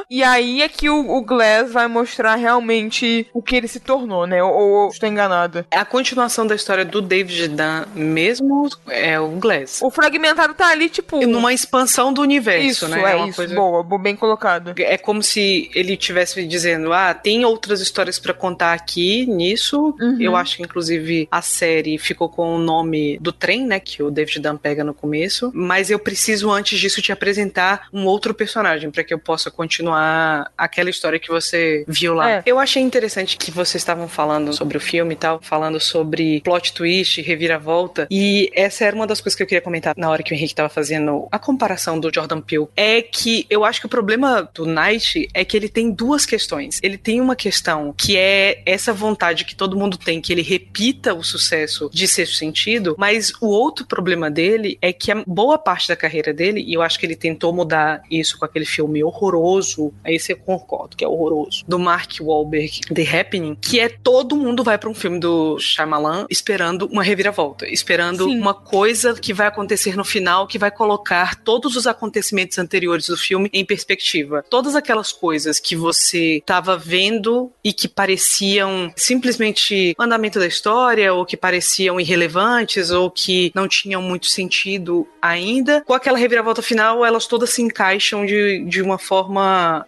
[SPEAKER 3] e aí é que o, o Glass vai mostrar realmente o que ele se tornou, né? Ou, ou estou enganada.
[SPEAKER 1] A continuação da história do David Dunn mesmo é o Glass.
[SPEAKER 3] O fragmentado tá ali, tipo.
[SPEAKER 1] Numa expansão do universo,
[SPEAKER 3] isso,
[SPEAKER 1] né?
[SPEAKER 3] É, é isso, coisa... boa, bem colocado.
[SPEAKER 1] É como se ele tivesse dizendo: ah, tem outras histórias para contar aqui nisso. Uhum. Eu acho que, inclusive, a série ficou com o nome do trem, né? Que o David Dunn pega no começo. Mas eu preciso, antes disso, te apresentar um outro personagem para que eu possa continuar aquela história que você viu lá. É. Eu achei interessante que vocês estavam falando sobre o filme e tal, falando sobre plot twist, reviravolta. E essa era uma das coisas que eu queria comentar na hora que o Henrique tava fazendo a comparação do Jordan Peele. É que eu acho que o problema do Night é que ele tem duas questões. Ele tem uma questão que é essa vontade que todo mundo tem, que ele repita o sucesso de sexto sentido, mas o outro problema dele é que a boa parte da carreira dele, e eu acho que ele tentou mudar isso com aquele filme horroroso, aí você concordo que é horroroso, do Mark Wahlberg, The Happening, que é todo mundo vai para um filme do Shyamalan esperando uma reviravolta, esperando Sim. uma coisa que vai acontecer no final que vai colocar todos os acontecimentos anteriores do filme em perspectiva. Todas aquelas coisas que você estava vendo e que pareciam simplesmente andamento da história ou que pareciam irrelevantes ou que não tinham muito sentido ainda, com aquela reviravolta final, elas todas se encaixam de, de uma forma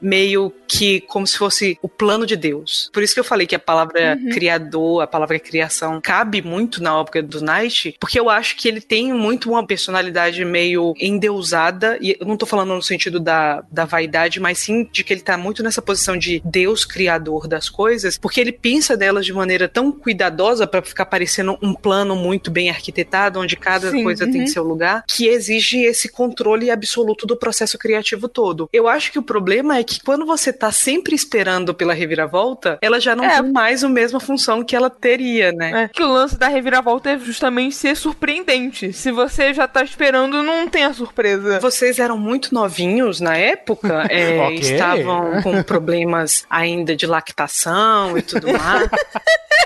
[SPEAKER 1] meio que como se fosse o plano de Deus. Por isso que eu falei que a palavra uhum. criador, a palavra criação, cabe muito na obra do Knight, porque eu acho que ele tem muito uma personalidade meio endeusada, e eu não tô falando no sentido da, da vaidade, mas sim de que ele tá muito nessa posição de Deus criador das coisas, porque ele pensa delas de maneira tão cuidadosa para ficar parecendo um plano muito bem arquitetado, onde cada sim, coisa uhum. tem seu lugar, que exige esse controle absoluto do processo criativo todo. Eu acho que o problema é que quando você tá sempre esperando pela reviravolta, ela já não é. tem mais a mesma função que ela teria, né?
[SPEAKER 3] É, que o lance da reviravolta é justamente ser surpreendente. Se você já tá esperando, não tem a surpresa.
[SPEAKER 1] Vocês eram muito novinhos na época, é, okay. estavam com problemas ainda de lactação e tudo mais.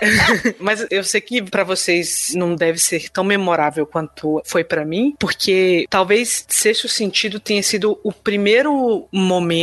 [SPEAKER 1] Mas eu sei que para vocês não deve ser tão memorável quanto foi para mim, porque talvez Sexto Sentido tenha sido o primeiro momento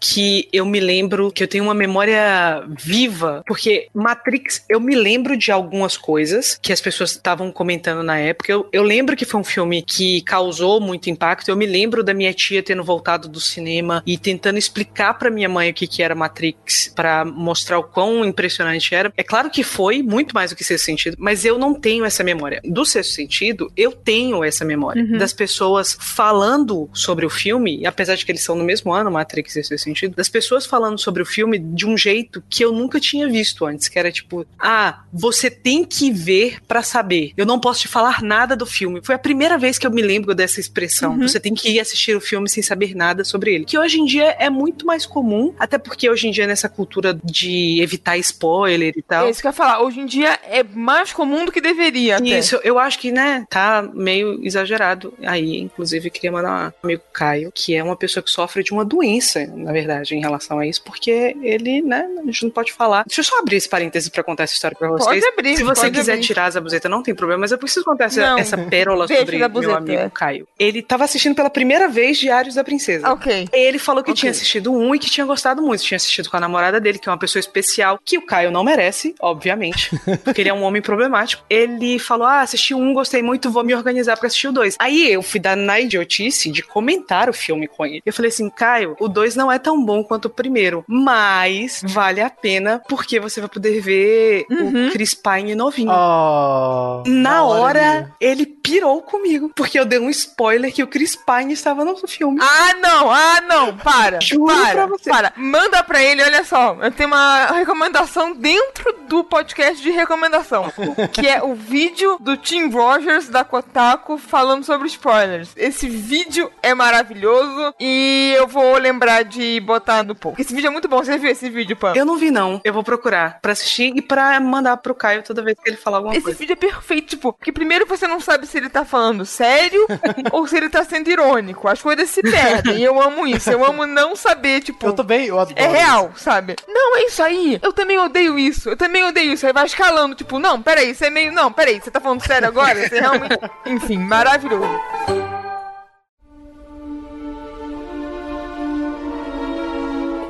[SPEAKER 1] que eu me lembro que eu tenho uma memória viva, porque Matrix, eu me lembro de algumas coisas que as pessoas estavam comentando na época. Eu, eu lembro que foi um filme que causou muito impacto. Eu me lembro da minha tia tendo voltado do cinema e tentando explicar para minha mãe o que, que era Matrix, para mostrar o quão impressionante era. É claro que foi muito mais do que Sexto Sentido, mas eu não tenho essa memória. Do Sexto Sentido, eu tenho essa memória uhum. das pessoas falando sobre o filme, apesar de que eles são no mesmo ano, Matrix e Sexto Sentido, das pessoas falando sobre o filme de um jeito que eu nunca tinha visto antes, que era tipo, ah, você tem que ver para saber. Eu não posso te falar nada do filme. Foi a primeira vez que eu me lembro dessa expressão. Uhum. Você tem que ir assistir o filme sem saber nada sobre ele. Que hoje em dia é muito mais comum, até porque hoje em dia nessa cultura de evitar spoiler e tal.
[SPEAKER 3] É isso que eu falar, hoje em dia é mais comum do que deveria. Até.
[SPEAKER 1] Isso, eu acho que, né, tá meio exagerado aí. Inclusive, queria mandar um amigo Caio, que é uma pessoa que sofre de uma doença, na verdade, em relação a isso, porque ele, né, a gente não pode falar. Deixa eu só abrir esse parênteses pra contar essa história pra vocês.
[SPEAKER 3] Pode abrir.
[SPEAKER 1] Se você quiser
[SPEAKER 3] abrir.
[SPEAKER 1] tirar a zabuzeta, não tem problema, mas eu preciso contar essa,
[SPEAKER 3] Não,
[SPEAKER 1] essa pérola sobre meu amigo Caio. Ele tava assistindo pela primeira vez Diários da Princesa.
[SPEAKER 3] Ok.
[SPEAKER 1] Ele falou que
[SPEAKER 3] Ok.
[SPEAKER 1] tinha assistido um e que tinha gostado muito. Tinha assistido com a namorada dele, que é uma pessoa especial, que o Caio não merece, obviamente, porque ele é um homem problemático. Ele falou: Ah, assisti um, gostei muito, vou me organizar pra assistir o dois. Aí eu fui dar na idiotice de comentar o filme com ele. Eu falei assim: Caio, o dois não é tão bom quanto o primeiro, mas vale a pena porque você vai poder ver
[SPEAKER 3] Uhum.
[SPEAKER 1] o Chris Pine novinho.
[SPEAKER 2] Oh,
[SPEAKER 1] Na
[SPEAKER 2] da
[SPEAKER 1] hora, ele pirou comigo, porque eu dei um spoiler que o Chris Pine estava no filme.
[SPEAKER 3] Ah, não, ah, não, para.
[SPEAKER 1] Juro
[SPEAKER 3] para,
[SPEAKER 1] pra você.
[SPEAKER 3] para. Manda pra ele, olha só. Eu tenho uma recomendação dentro do podcast de recomendação. que é o vídeo do Tim Rogers da Kotaku falando sobre spoilers. Esse vídeo é maravilhoso e eu vou lembrar de botar no post. Esse vídeo é muito bom. Você viu esse vídeo, Pam?
[SPEAKER 1] Eu não vi, não. Eu vou procurar pra assistir e pra mandar pro Caio toda vez que ele falar alguma
[SPEAKER 3] Esse
[SPEAKER 1] coisa.
[SPEAKER 3] vídeo é perfeito, tipo, porque primeiro você não sabe se ele tá falando sério ou se ele tá sendo irônico. As coisas se perdem. E eu amo isso. Eu amo não saber, tipo.
[SPEAKER 2] Eu também, eu adoro.
[SPEAKER 3] É real, sabe? Não, é isso aí. Eu também odeio isso. Eu também odeio isso. Aí vai escalando, tipo, não, peraí, você é meio. Não, peraí, você tá falando sério agora? Você realmente. Enfim, maravilhoso.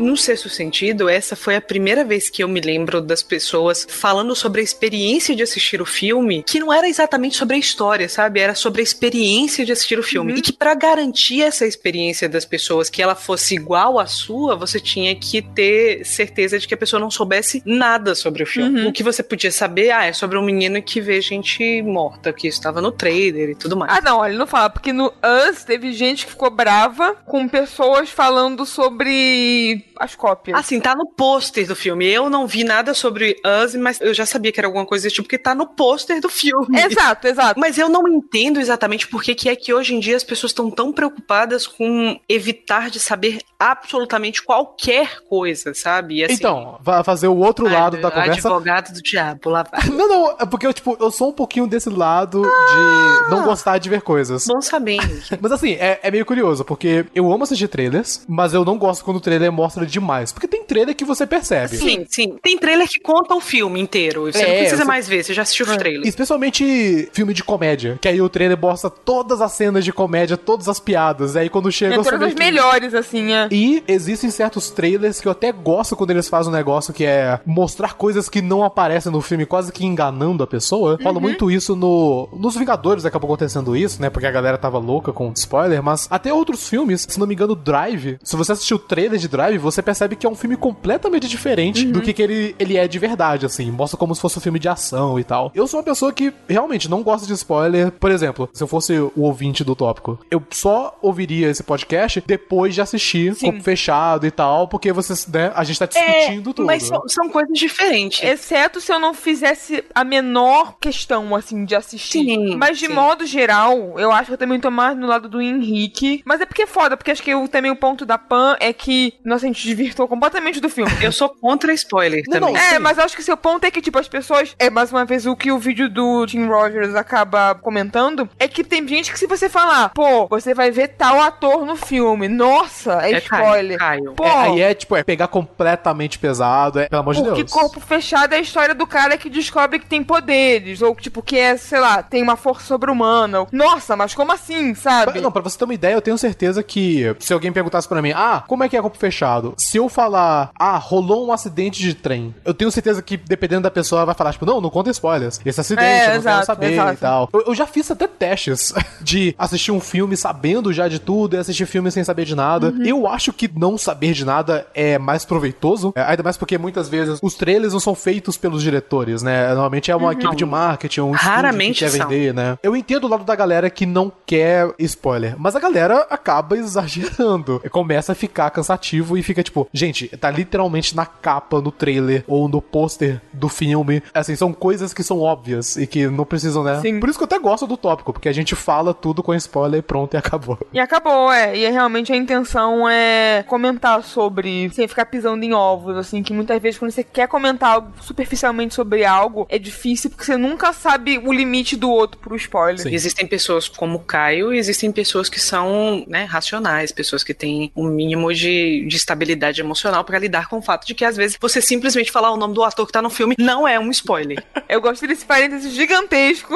[SPEAKER 1] No sexto sentido, essa foi a primeira vez que eu me lembro das pessoas falando sobre a experiência de assistir o filme, que não era exatamente sobre a história, sabe? Era sobre a experiência de assistir o filme.
[SPEAKER 3] Uhum.
[SPEAKER 1] E que pra garantir essa experiência das pessoas, que ela fosse igual à sua, você tinha que ter certeza de que a pessoa não soubesse nada sobre o filme.
[SPEAKER 3] Uhum.
[SPEAKER 1] O que você podia saber, ah, é sobre um menino que vê gente morta, que estava no trailer e tudo mais.
[SPEAKER 3] Ah, não, olha, não fala, porque no Us teve gente que ficou brava com pessoas falando sobre as cópias.
[SPEAKER 1] Assim, tá no pôster do filme. Eu não vi nada sobre Us, mas eu já sabia que era alguma coisa desse tipo, porque tá no pôster do filme.
[SPEAKER 3] Exato, exato.
[SPEAKER 1] Mas eu não entendo exatamente por que que é que hoje em dia as pessoas estão tão preocupadas com evitar de saber absolutamente qualquer coisa, sabe? E, assim,
[SPEAKER 2] Então, vai fazer o outro lado
[SPEAKER 1] ad-
[SPEAKER 2] da conversa.
[SPEAKER 1] Advogado do diabo, lá vai.
[SPEAKER 2] Não, não, é porque eu, tipo, eu sou um pouquinho desse lado de não gostar de ver coisas.
[SPEAKER 1] Bom saber.
[SPEAKER 2] Mas assim, é, é meio curioso, porque eu amo assistir trailers, mas eu não gosto quando o trailer mostra demais. Porque tem trailer que você percebe.
[SPEAKER 1] Sim, sim. Tem trailer que conta o filme inteiro. Você
[SPEAKER 2] É,
[SPEAKER 1] não precisa
[SPEAKER 2] você-
[SPEAKER 1] mais ver, você já assistiu os trailers.
[SPEAKER 2] Especialmente filme de comédia, que aí o trailer mostra todas as cenas de comédia, todas as piadas, e aí quando chega
[SPEAKER 3] É todas as
[SPEAKER 2] que-
[SPEAKER 3] melhores, assim, é.
[SPEAKER 2] E existem certos trailers que eu até gosto quando eles fazem um negócio que é mostrar coisas que não aparecem no filme, quase que enganando a pessoa. Rola muito isso no. Nos Vingadores acabou acontecendo isso, né? Porque a galera tava louca com spoiler, mas até outros filmes, se não me engano, Drive. Se você assistiu o trailer de Drive, você percebe que é um filme completamente diferente do que, que ele, ele é de verdade, assim. Mostra como se fosse um filme de ação e tal. Eu sou uma pessoa que realmente não gosta de spoiler. Por exemplo, se eu fosse o ouvinte do tópico, eu só ouviria esse podcast depois de assistir
[SPEAKER 3] Sim.
[SPEAKER 2] fechado e tal, porque vocês, né, a gente tá discutindo tudo.
[SPEAKER 1] Mas são, são coisas diferentes.
[SPEAKER 3] Exceto se eu não fizesse a menor questão, assim, de assistir.
[SPEAKER 1] Sim,
[SPEAKER 3] Mas de
[SPEAKER 1] sim.
[SPEAKER 3] modo geral, eu acho que eu também tô mais no lado do Henrique. Mas é porque é foda, porque acho que eu, também o ponto da Pan é que, nossa, a gente desvirtou completamente do filme.
[SPEAKER 1] Eu sou contra spoiler
[SPEAKER 2] Não,
[SPEAKER 1] também.
[SPEAKER 2] não,
[SPEAKER 3] É,
[SPEAKER 2] Sim.
[SPEAKER 3] mas acho que seu ponto é que, tipo, as pessoas. É mais uma vez o que o vídeo do Tim Rogers acaba comentando. É que tem gente que, se você falar, pô, você vai ver tal ator no filme. Nossa, é,
[SPEAKER 1] É
[SPEAKER 3] spoiler.
[SPEAKER 1] Caio.
[SPEAKER 3] Pô,
[SPEAKER 2] É, aí é tipo, é pegar completamente pesado, é, pelo amor de
[SPEAKER 3] porque
[SPEAKER 2] Deus.
[SPEAKER 3] corpo fechado é a história do cara que descobre que tem poderes. Ou, tipo, que é, sei lá, tem uma força sobre-humana. ou- Nossa, mas como assim, sabe?
[SPEAKER 2] Não, pra você ter uma ideia, eu tenho certeza que se alguém perguntasse pra mim, ah, como é que é corpo fechado? Se eu falar, ah, rolou um acidente de trem, eu tenho certeza que, dependendo da pessoa, ela vai falar, tipo, não, não conta spoilers. Esse acidente,
[SPEAKER 3] É,
[SPEAKER 2] eu não
[SPEAKER 3] exato,
[SPEAKER 2] quero saber
[SPEAKER 3] exato.
[SPEAKER 2] e tal. Eu, eu já fiz até testes de assistir um filme sabendo já de tudo e assistir filme sem saber de nada.
[SPEAKER 3] Uhum.
[SPEAKER 2] Eu acho que não saber de nada é mais proveitoso, é, ainda mais porque muitas vezes os trailers não são feitos pelos diretores, né? Normalmente é uma equipe de marketing, um
[SPEAKER 1] Raramente
[SPEAKER 2] que quer
[SPEAKER 1] são.
[SPEAKER 2] vender, né? Eu entendo o lado da galera que não quer spoiler, mas a galera acaba exagerando. Começa a ficar cansativo e fica tipo, gente, tá literalmente na capa, no trailer ou no pôster do filme. Assim, são coisas que são óbvias e que não precisam, né? Sim. Por isso que eu até gosto do tópico, porque a gente fala tudo com spoiler e pronto, e acabou.
[SPEAKER 3] E acabou, é. E é, realmente a intenção é comentar sobre, sem ficar pisando em ovos, assim, que muitas vezes quando você quer comentar superficialmente sobre algo, é difícil porque você nunca sabe o limite do outro pro spoiler.
[SPEAKER 1] Sim. Existem pessoas como o Caio e existem pessoas que são, né, racionais, pessoas que têm um mínimo de, de estabilidade emocional para lidar com o fato de que às vezes você simplesmente falar o nome do ator que tá no filme não é um spoiler.
[SPEAKER 3] Eu gosto desse parênteses gigantesco.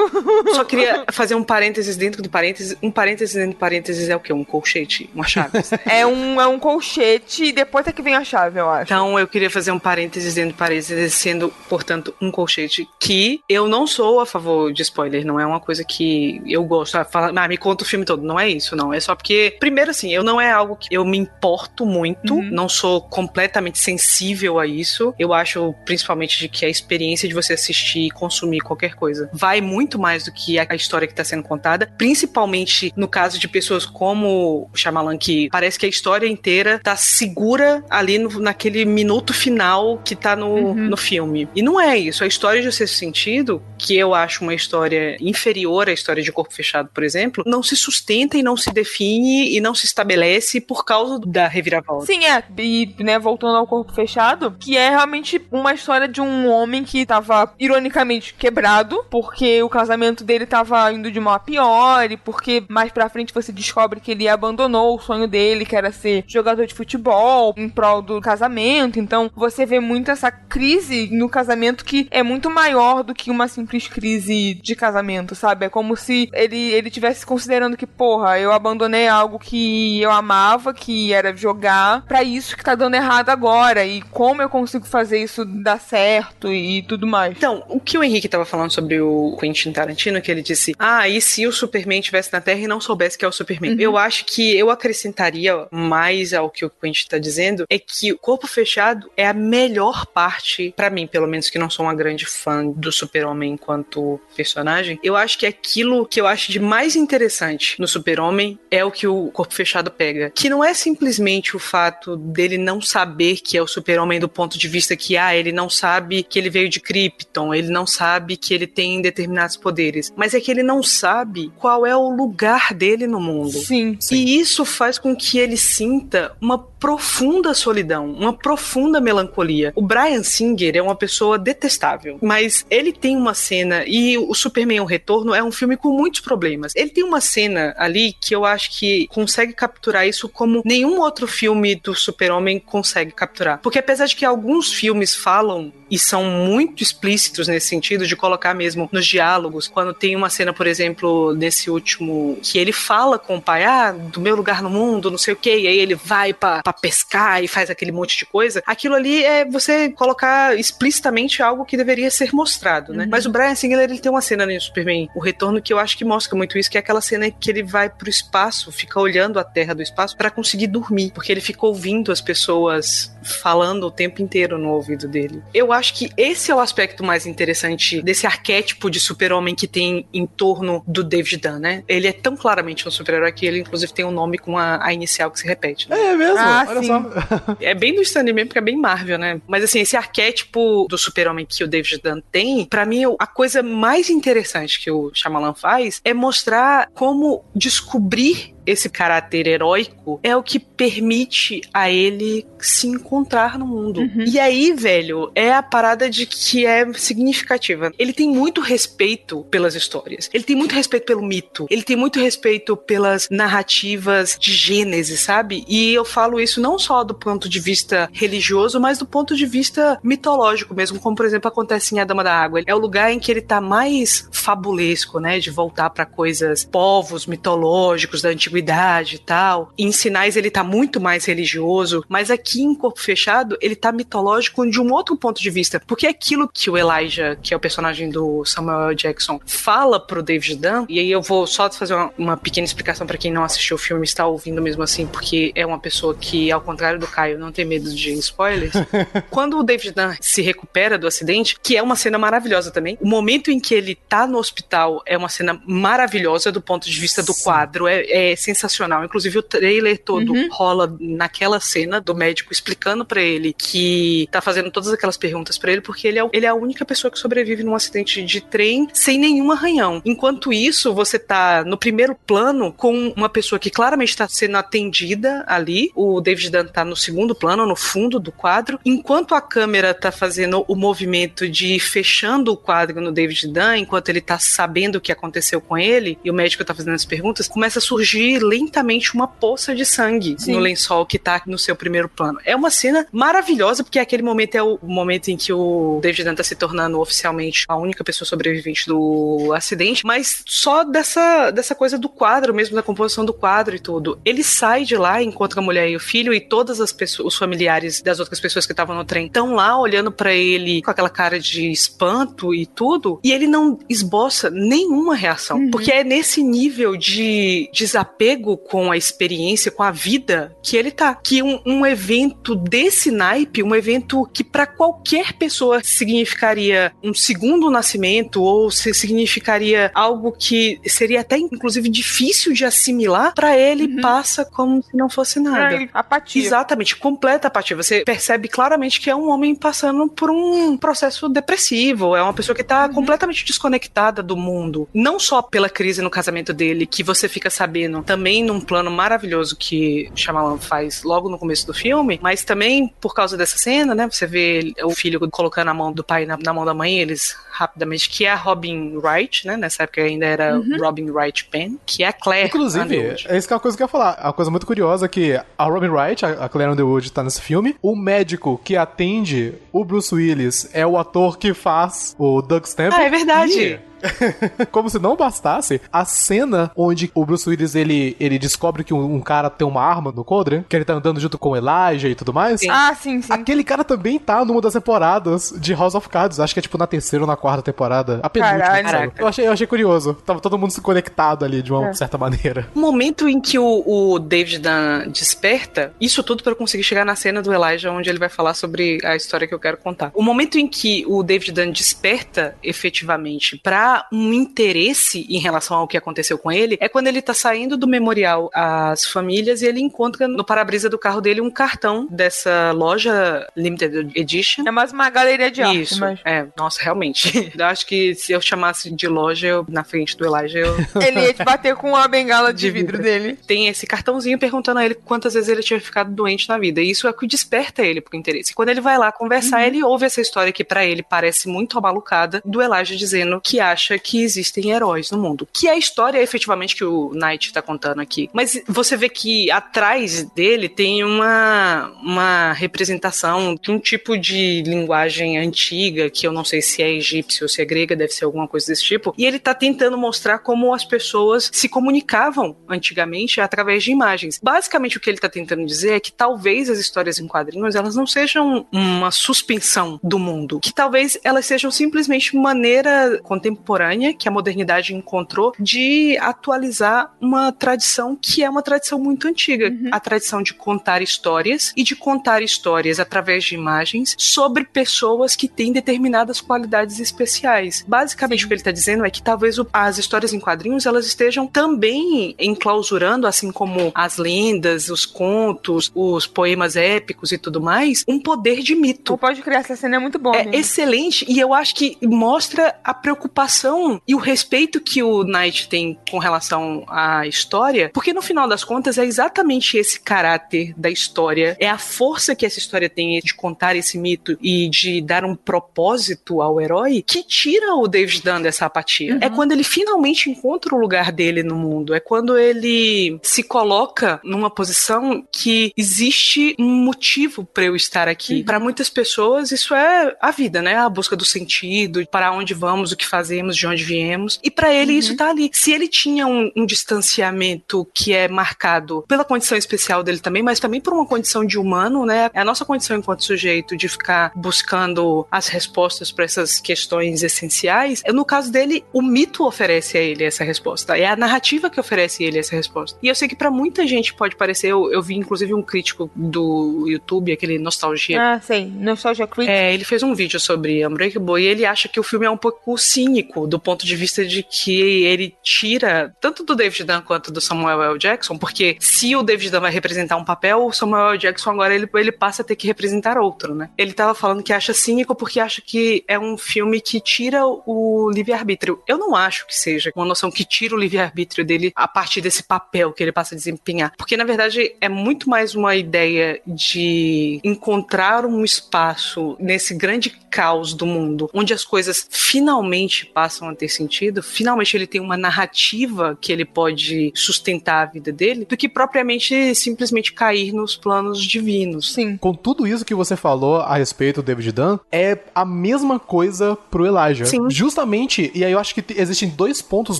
[SPEAKER 1] Só queria fazer um parênteses dentro do parênteses. Um parênteses dentro do parênteses é o quê? Um colchete? Uma chave?
[SPEAKER 3] é, um, é um colchete e depois é que vem a chave, eu acho.
[SPEAKER 1] Então eu queria fazer um parênteses dentro do parênteses, sendo, portanto, um colchete que eu não sou a favor de spoiler, não é uma coisa que eu gosto. Ah, fala, ah me conta o filme todo. Não é isso, não. É só porque, primeiro assim, eu não é algo que eu me importo muito, uhum. Não sou completamente sensível a isso. Eu acho, principalmente, de que a experiência de você assistir e consumir qualquer coisa vai muito mais do que a história que está sendo contada, principalmente no caso de pessoas como o Shyamalan, que parece que a história inteira tá segura ali no, naquele minuto final que tá no, uhum. no filme. E não é isso. A história de Sexto Sentido, que eu acho uma história inferior à história de Corpo Fechado, por exemplo, não se sustenta e não se define e não se estabelece por causa da reviravolta.
[SPEAKER 3] Sim, é. E, né, voltando ao Corpo Fechado, que é realmente uma história de um homem que tava, ironicamente, quebrado, porque o casamento dele tava indo de mal a pior, e porque mais pra frente você descobre que ele abandonou o sonho dele, que era ser jogador de futebol, em prol do casamento. Então, você vê muito essa crise no casamento que é muito maior do que uma simples crise de casamento, sabe? É como se ele, ele tivesse considerando que, porra, eu abandonei algo que eu amava, que era jogar, para isso que tá dando errado agora. E como eu consigo fazer isso dar certo e tudo mais.
[SPEAKER 1] Então, o que o Henrique tava falando sobre o Quentin Tarantino, que ele disse: Ah, e se o Superman estivesse na Terra e não soubesse que é o Superman? Uhum. Eu acho que eu acrescentaria mais ao que o Quentin tá dizendo, é que o Corpo Fechado é a melhor parte, para mim, pelo menos que não sou uma grande fã do Super-Homem enquanto personagem. Eu acho que aquilo que eu acho de mais interessante no Super-Homem é o que o Corpo Fechado pega. Que não é simplesmente o fato dele não saber que é o Super-Homem do ponto de vista que, ah, ele não sabe que ele veio de Krypton, ele não sabe que ele tem determinados poderes, mas é que ele não sabe qual é o lugar dele no mundo.
[SPEAKER 3] Sim.
[SPEAKER 1] sim. E isso faz com que ele sinta uma profunda solidão, uma profunda melancolia. O Brian Singer é uma pessoa detestável, mas ele tem uma cena e o Superman o Retorno é um filme com muitos problemas. Ele tem uma cena ali que eu acho que consegue capturar isso como nenhum outro filme do Super-Homem consegue capturar. Porque apesar de que alguns filmes falam e são muito explícitos nesse sentido de colocar mesmo nos diálogos, quando tem uma cena, por exemplo, nesse último que ele fala com o pai, ah, do meu lugar no mundo, não sei o que, e aí ele vai para pescar e faz aquele monte de coisa, aquilo ali é você colocar explicitamente algo que deveria ser mostrado, né? Uhum. Mas o Brian Singer, ele tem uma cena no Superman, o retorno, que eu acho que mostra muito isso, que é aquela cena que ele vai pro espaço, fica olhando a Terra do espaço para conseguir dormir, porque ele fica ouvindo as pessoas falando o tempo inteiro no ouvido dele. Eu acho que esse é o aspecto mais interessante desse arquétipo de super-homem que tem em torno do David Dunn, né? Ele é tão claramente um super-herói que ele, inclusive, tem um nome com a, a inicial que se repete.
[SPEAKER 2] Né? É mesmo? Ah, Olha sim.
[SPEAKER 1] só. é bem do Stanley mesmo, porque é bem Marvel, né? Mas assim, esse arquétipo do super-homem que o David Dunn tem, para mim, a coisa mais interessante que o Shyamalan faz é mostrar como descobrir esse caráter heróico é o que permite a ele se encontrar no mundo. Uhum. E aí, velho, é a parada de que é significativa. Ele tem muito respeito pelas histórias. Ele tem muito respeito pelo mito. Ele tem muito respeito pelas narrativas de Gênesis, sabe? E eu falo isso não só do ponto de vista religioso, mas do ponto de vista mitológico mesmo, como por exemplo acontece em A Dama da Água. É o lugar em que ele tá mais fabulesco, né, de voltar para coisas povos mitológicos da antiguidade antiguidade e tal. Em Sinais ele tá muito mais religioso, mas aqui em Corpo Fechado ele tá mitológico de um outro ponto de vista. Porque é aquilo que o Elijah, que é o personagem do Samuel Jackson, fala pro David Dunn, e aí eu vou só fazer uma, uma pequena explicação para quem não assistiu o filme e está ouvindo mesmo assim, porque é uma pessoa que, ao contrário do Caio, não tem medo de spoilers. Quando o David Dunn se recupera do acidente, que é uma cena maravilhosa também, o momento em que ele tá no hospital é uma cena maravilhosa do ponto de vista do Sim. quadro, é, é sensacional. Inclusive o trailer todo uhum. rola naquela cena do médico explicando para ele que tá fazendo todas aquelas perguntas para ele porque ele é, ele é a única pessoa que sobrevive num acidente de trem sem nenhum arranhão. Enquanto isso, você tá no primeiro plano com uma pessoa que claramente está sendo atendida ali. O David Dunn tá no segundo plano, no fundo do quadro. Enquanto a câmera tá fazendo o movimento de fechando o quadro no David Dunn, enquanto ele tá sabendo o que aconteceu com ele, e o médico tá fazendo as perguntas, começa a surgir lentamente uma poça de sangue Sim. no lençol que tá no seu primeiro plano. É uma cena maravilhosa, porque aquele momento é o momento em que o David Dunn tá se tornando oficialmente a única pessoa sobrevivente do acidente, mas só dessa, dessa coisa do quadro mesmo, da composição do quadro e tudo. Ele sai de lá, encontra a mulher e o filho, e todas as pessoas, os familiares das outras pessoas que estavam no trem estão lá olhando para ele com aquela cara de espanto e tudo, e ele não esboça nenhuma reação, uhum. porque é nesse nível de desapego com a experiência, com a vida que ele tá. Que um, um evento desse naipe, um evento que para qualquer pessoa significaria um segundo nascimento ou se significaria algo que seria até inclusive difícil de assimilar, para ele uhum. passa como se não fosse nada. Ele,
[SPEAKER 3] apatia.
[SPEAKER 1] Exatamente, completa apatia. Você percebe claramente que é um homem passando por um processo depressivo, é uma pessoa que tá uhum. completamente desconectada do mundo. Não só pela crise no casamento dele, que você fica sabendo também num plano maravilhoso que Shyamalan faz logo no começo do filme, mas também por causa dessa cena, né? Você vê o filho colocando a mão do pai na, na mão da mãe, eles rapidamente, que é a Robin Wright, né? Nessa época ainda era uhum. Robin Wright Penn, que é a Claire.
[SPEAKER 2] Inclusive, é isso que é uma coisa que eu ia falar. A coisa muito curiosa é que a Robin Wright, a Claire Underwood, tá nesse filme. O médico que atende o Bruce Willis é o ator que faz o Doug Stamper.
[SPEAKER 1] Ah, é verdade. E
[SPEAKER 2] Como se não bastasse, a cena onde o Bruce Willis ele, ele descobre que um, um, cara tem uma arma no Codre, que ele tá andando junto com o Elijah e tudo mais.
[SPEAKER 3] Sim. Ah, sim, sim.
[SPEAKER 2] Aquele cara também tá numa das temporadas de House of Cards. Acho que é tipo na terceira ou na quarta temporada. A penúltima. Eu achei, eu achei curioso. Tava todo mundo se conectado ali de uma é. certa maneira.
[SPEAKER 1] O momento em que o, o David Dan desperta, isso tudo para conseguir chegar na cena do Elijah, onde ele vai falar sobre a história que eu quero contar. O momento em que o David Dan desperta efetivamente pra um interesse em relação ao que aconteceu com ele é quando ele tá saindo do memorial às famílias e ele encontra no para-brisa do carro dele um cartão dessa loja Limited Edition.
[SPEAKER 3] É mais uma galeria de arte.
[SPEAKER 1] Isso, mas... é. Nossa, realmente. Eu acho que se eu chamasse de loja eu, na frente do Elijah, eu...
[SPEAKER 3] ele ia te bater com a bengala de, de vidro, vidro dele.
[SPEAKER 1] Tem esse cartãozinho perguntando a ele quantas vezes ele tinha ficado doente na vida. E isso é o que desperta ele pro interesse. E quando ele vai lá conversar, uhum. ele ouve essa história que para ele parece muito amalucada do Elijah dizendo que acha que existem heróis no mundo. Que é a história efetivamente que o Knight tá contando aqui. Mas você vê que atrás dele tem uma, uma representação de um tipo de linguagem antiga, que eu não sei se é egípcio ou se é grega, deve ser alguma coisa desse tipo. E ele tá tentando mostrar como as pessoas se comunicavam antigamente através de imagens. Basicamente o que ele tá tentando dizer é que talvez as histórias em quadrinhos elas não sejam uma suspensão do mundo, que talvez elas sejam simplesmente maneira contemporânea que a modernidade encontrou de atualizar uma tradição que é uma tradição muito antiga, uhum. a tradição de contar histórias e de contar histórias através de imagens sobre pessoas que têm determinadas qualidades especiais. Basicamente Sim. o que ele está dizendo é que talvez as histórias em quadrinhos elas estejam também enclausurando, assim como as lendas, os contos, os poemas épicos e tudo mais, um poder de mito.
[SPEAKER 3] Pode criar essa cena é muito bom.
[SPEAKER 1] É mesmo. excelente e eu acho que mostra a preocupação e o respeito que o Knight tem com relação à história, porque no final das contas é exatamente esse caráter da história, é a força que essa história tem de contar esse mito e de dar um propósito ao herói que tira o David Dunn dessa apatia. Uhum. É quando ele finalmente encontra o lugar dele no mundo, é quando ele se coloca numa posição que existe um motivo para eu estar aqui. Uhum. Para muitas pessoas isso é a vida, né? A busca do sentido, para onde vamos, o que fazemos, de onde viemos. E para ele uhum. isso tá ali. Se ele tinha um, um, distanciamento que é marcado pela condição especial dele também, mas também por uma condição de humano, né? É a nossa condição enquanto sujeito de ficar buscando as respostas para essas questões essenciais. No caso dele, o mito oferece a ele essa resposta. É a narrativa que oferece a ele essa resposta. E eu sei que para muita gente pode parecer. Eu, eu vi inclusive um crítico do YouTube, aquele Nostalgia.
[SPEAKER 3] Ah, sei. Nostalgia Critic.
[SPEAKER 1] É, ele fez um vídeo sobre Unbreakable e ele acha que o filme é um pouco cínico pouco do ponto de vista de que ele tira tanto do David Dunn quanto do Samuel L. Jackson, porque se o David Dunn vai representar um papel, o Samuel L. Jackson agora ele, ele passa a ter que representar outro, né? Ele tava falando que acha cínico porque acha que é um filme que tira o livre-arbítrio. Eu não acho que seja uma noção que tira o livre-arbítrio dele a partir desse papel que ele passa a desempenhar. Porque, na verdade, é muito mais uma ideia de encontrar um espaço nesse grande caos do mundo, onde as coisas finalmente passam a ter sentido, finalmente ele tem uma narrativa que ele pode sustentar a vida dele, do que propriamente simplesmente cair nos planos divinos.
[SPEAKER 2] Sim. Com tudo isso que você falou a respeito do David Dunn, é a mesma coisa pro Elijah. Sim. Justamente, e aí eu acho que existem dois pontos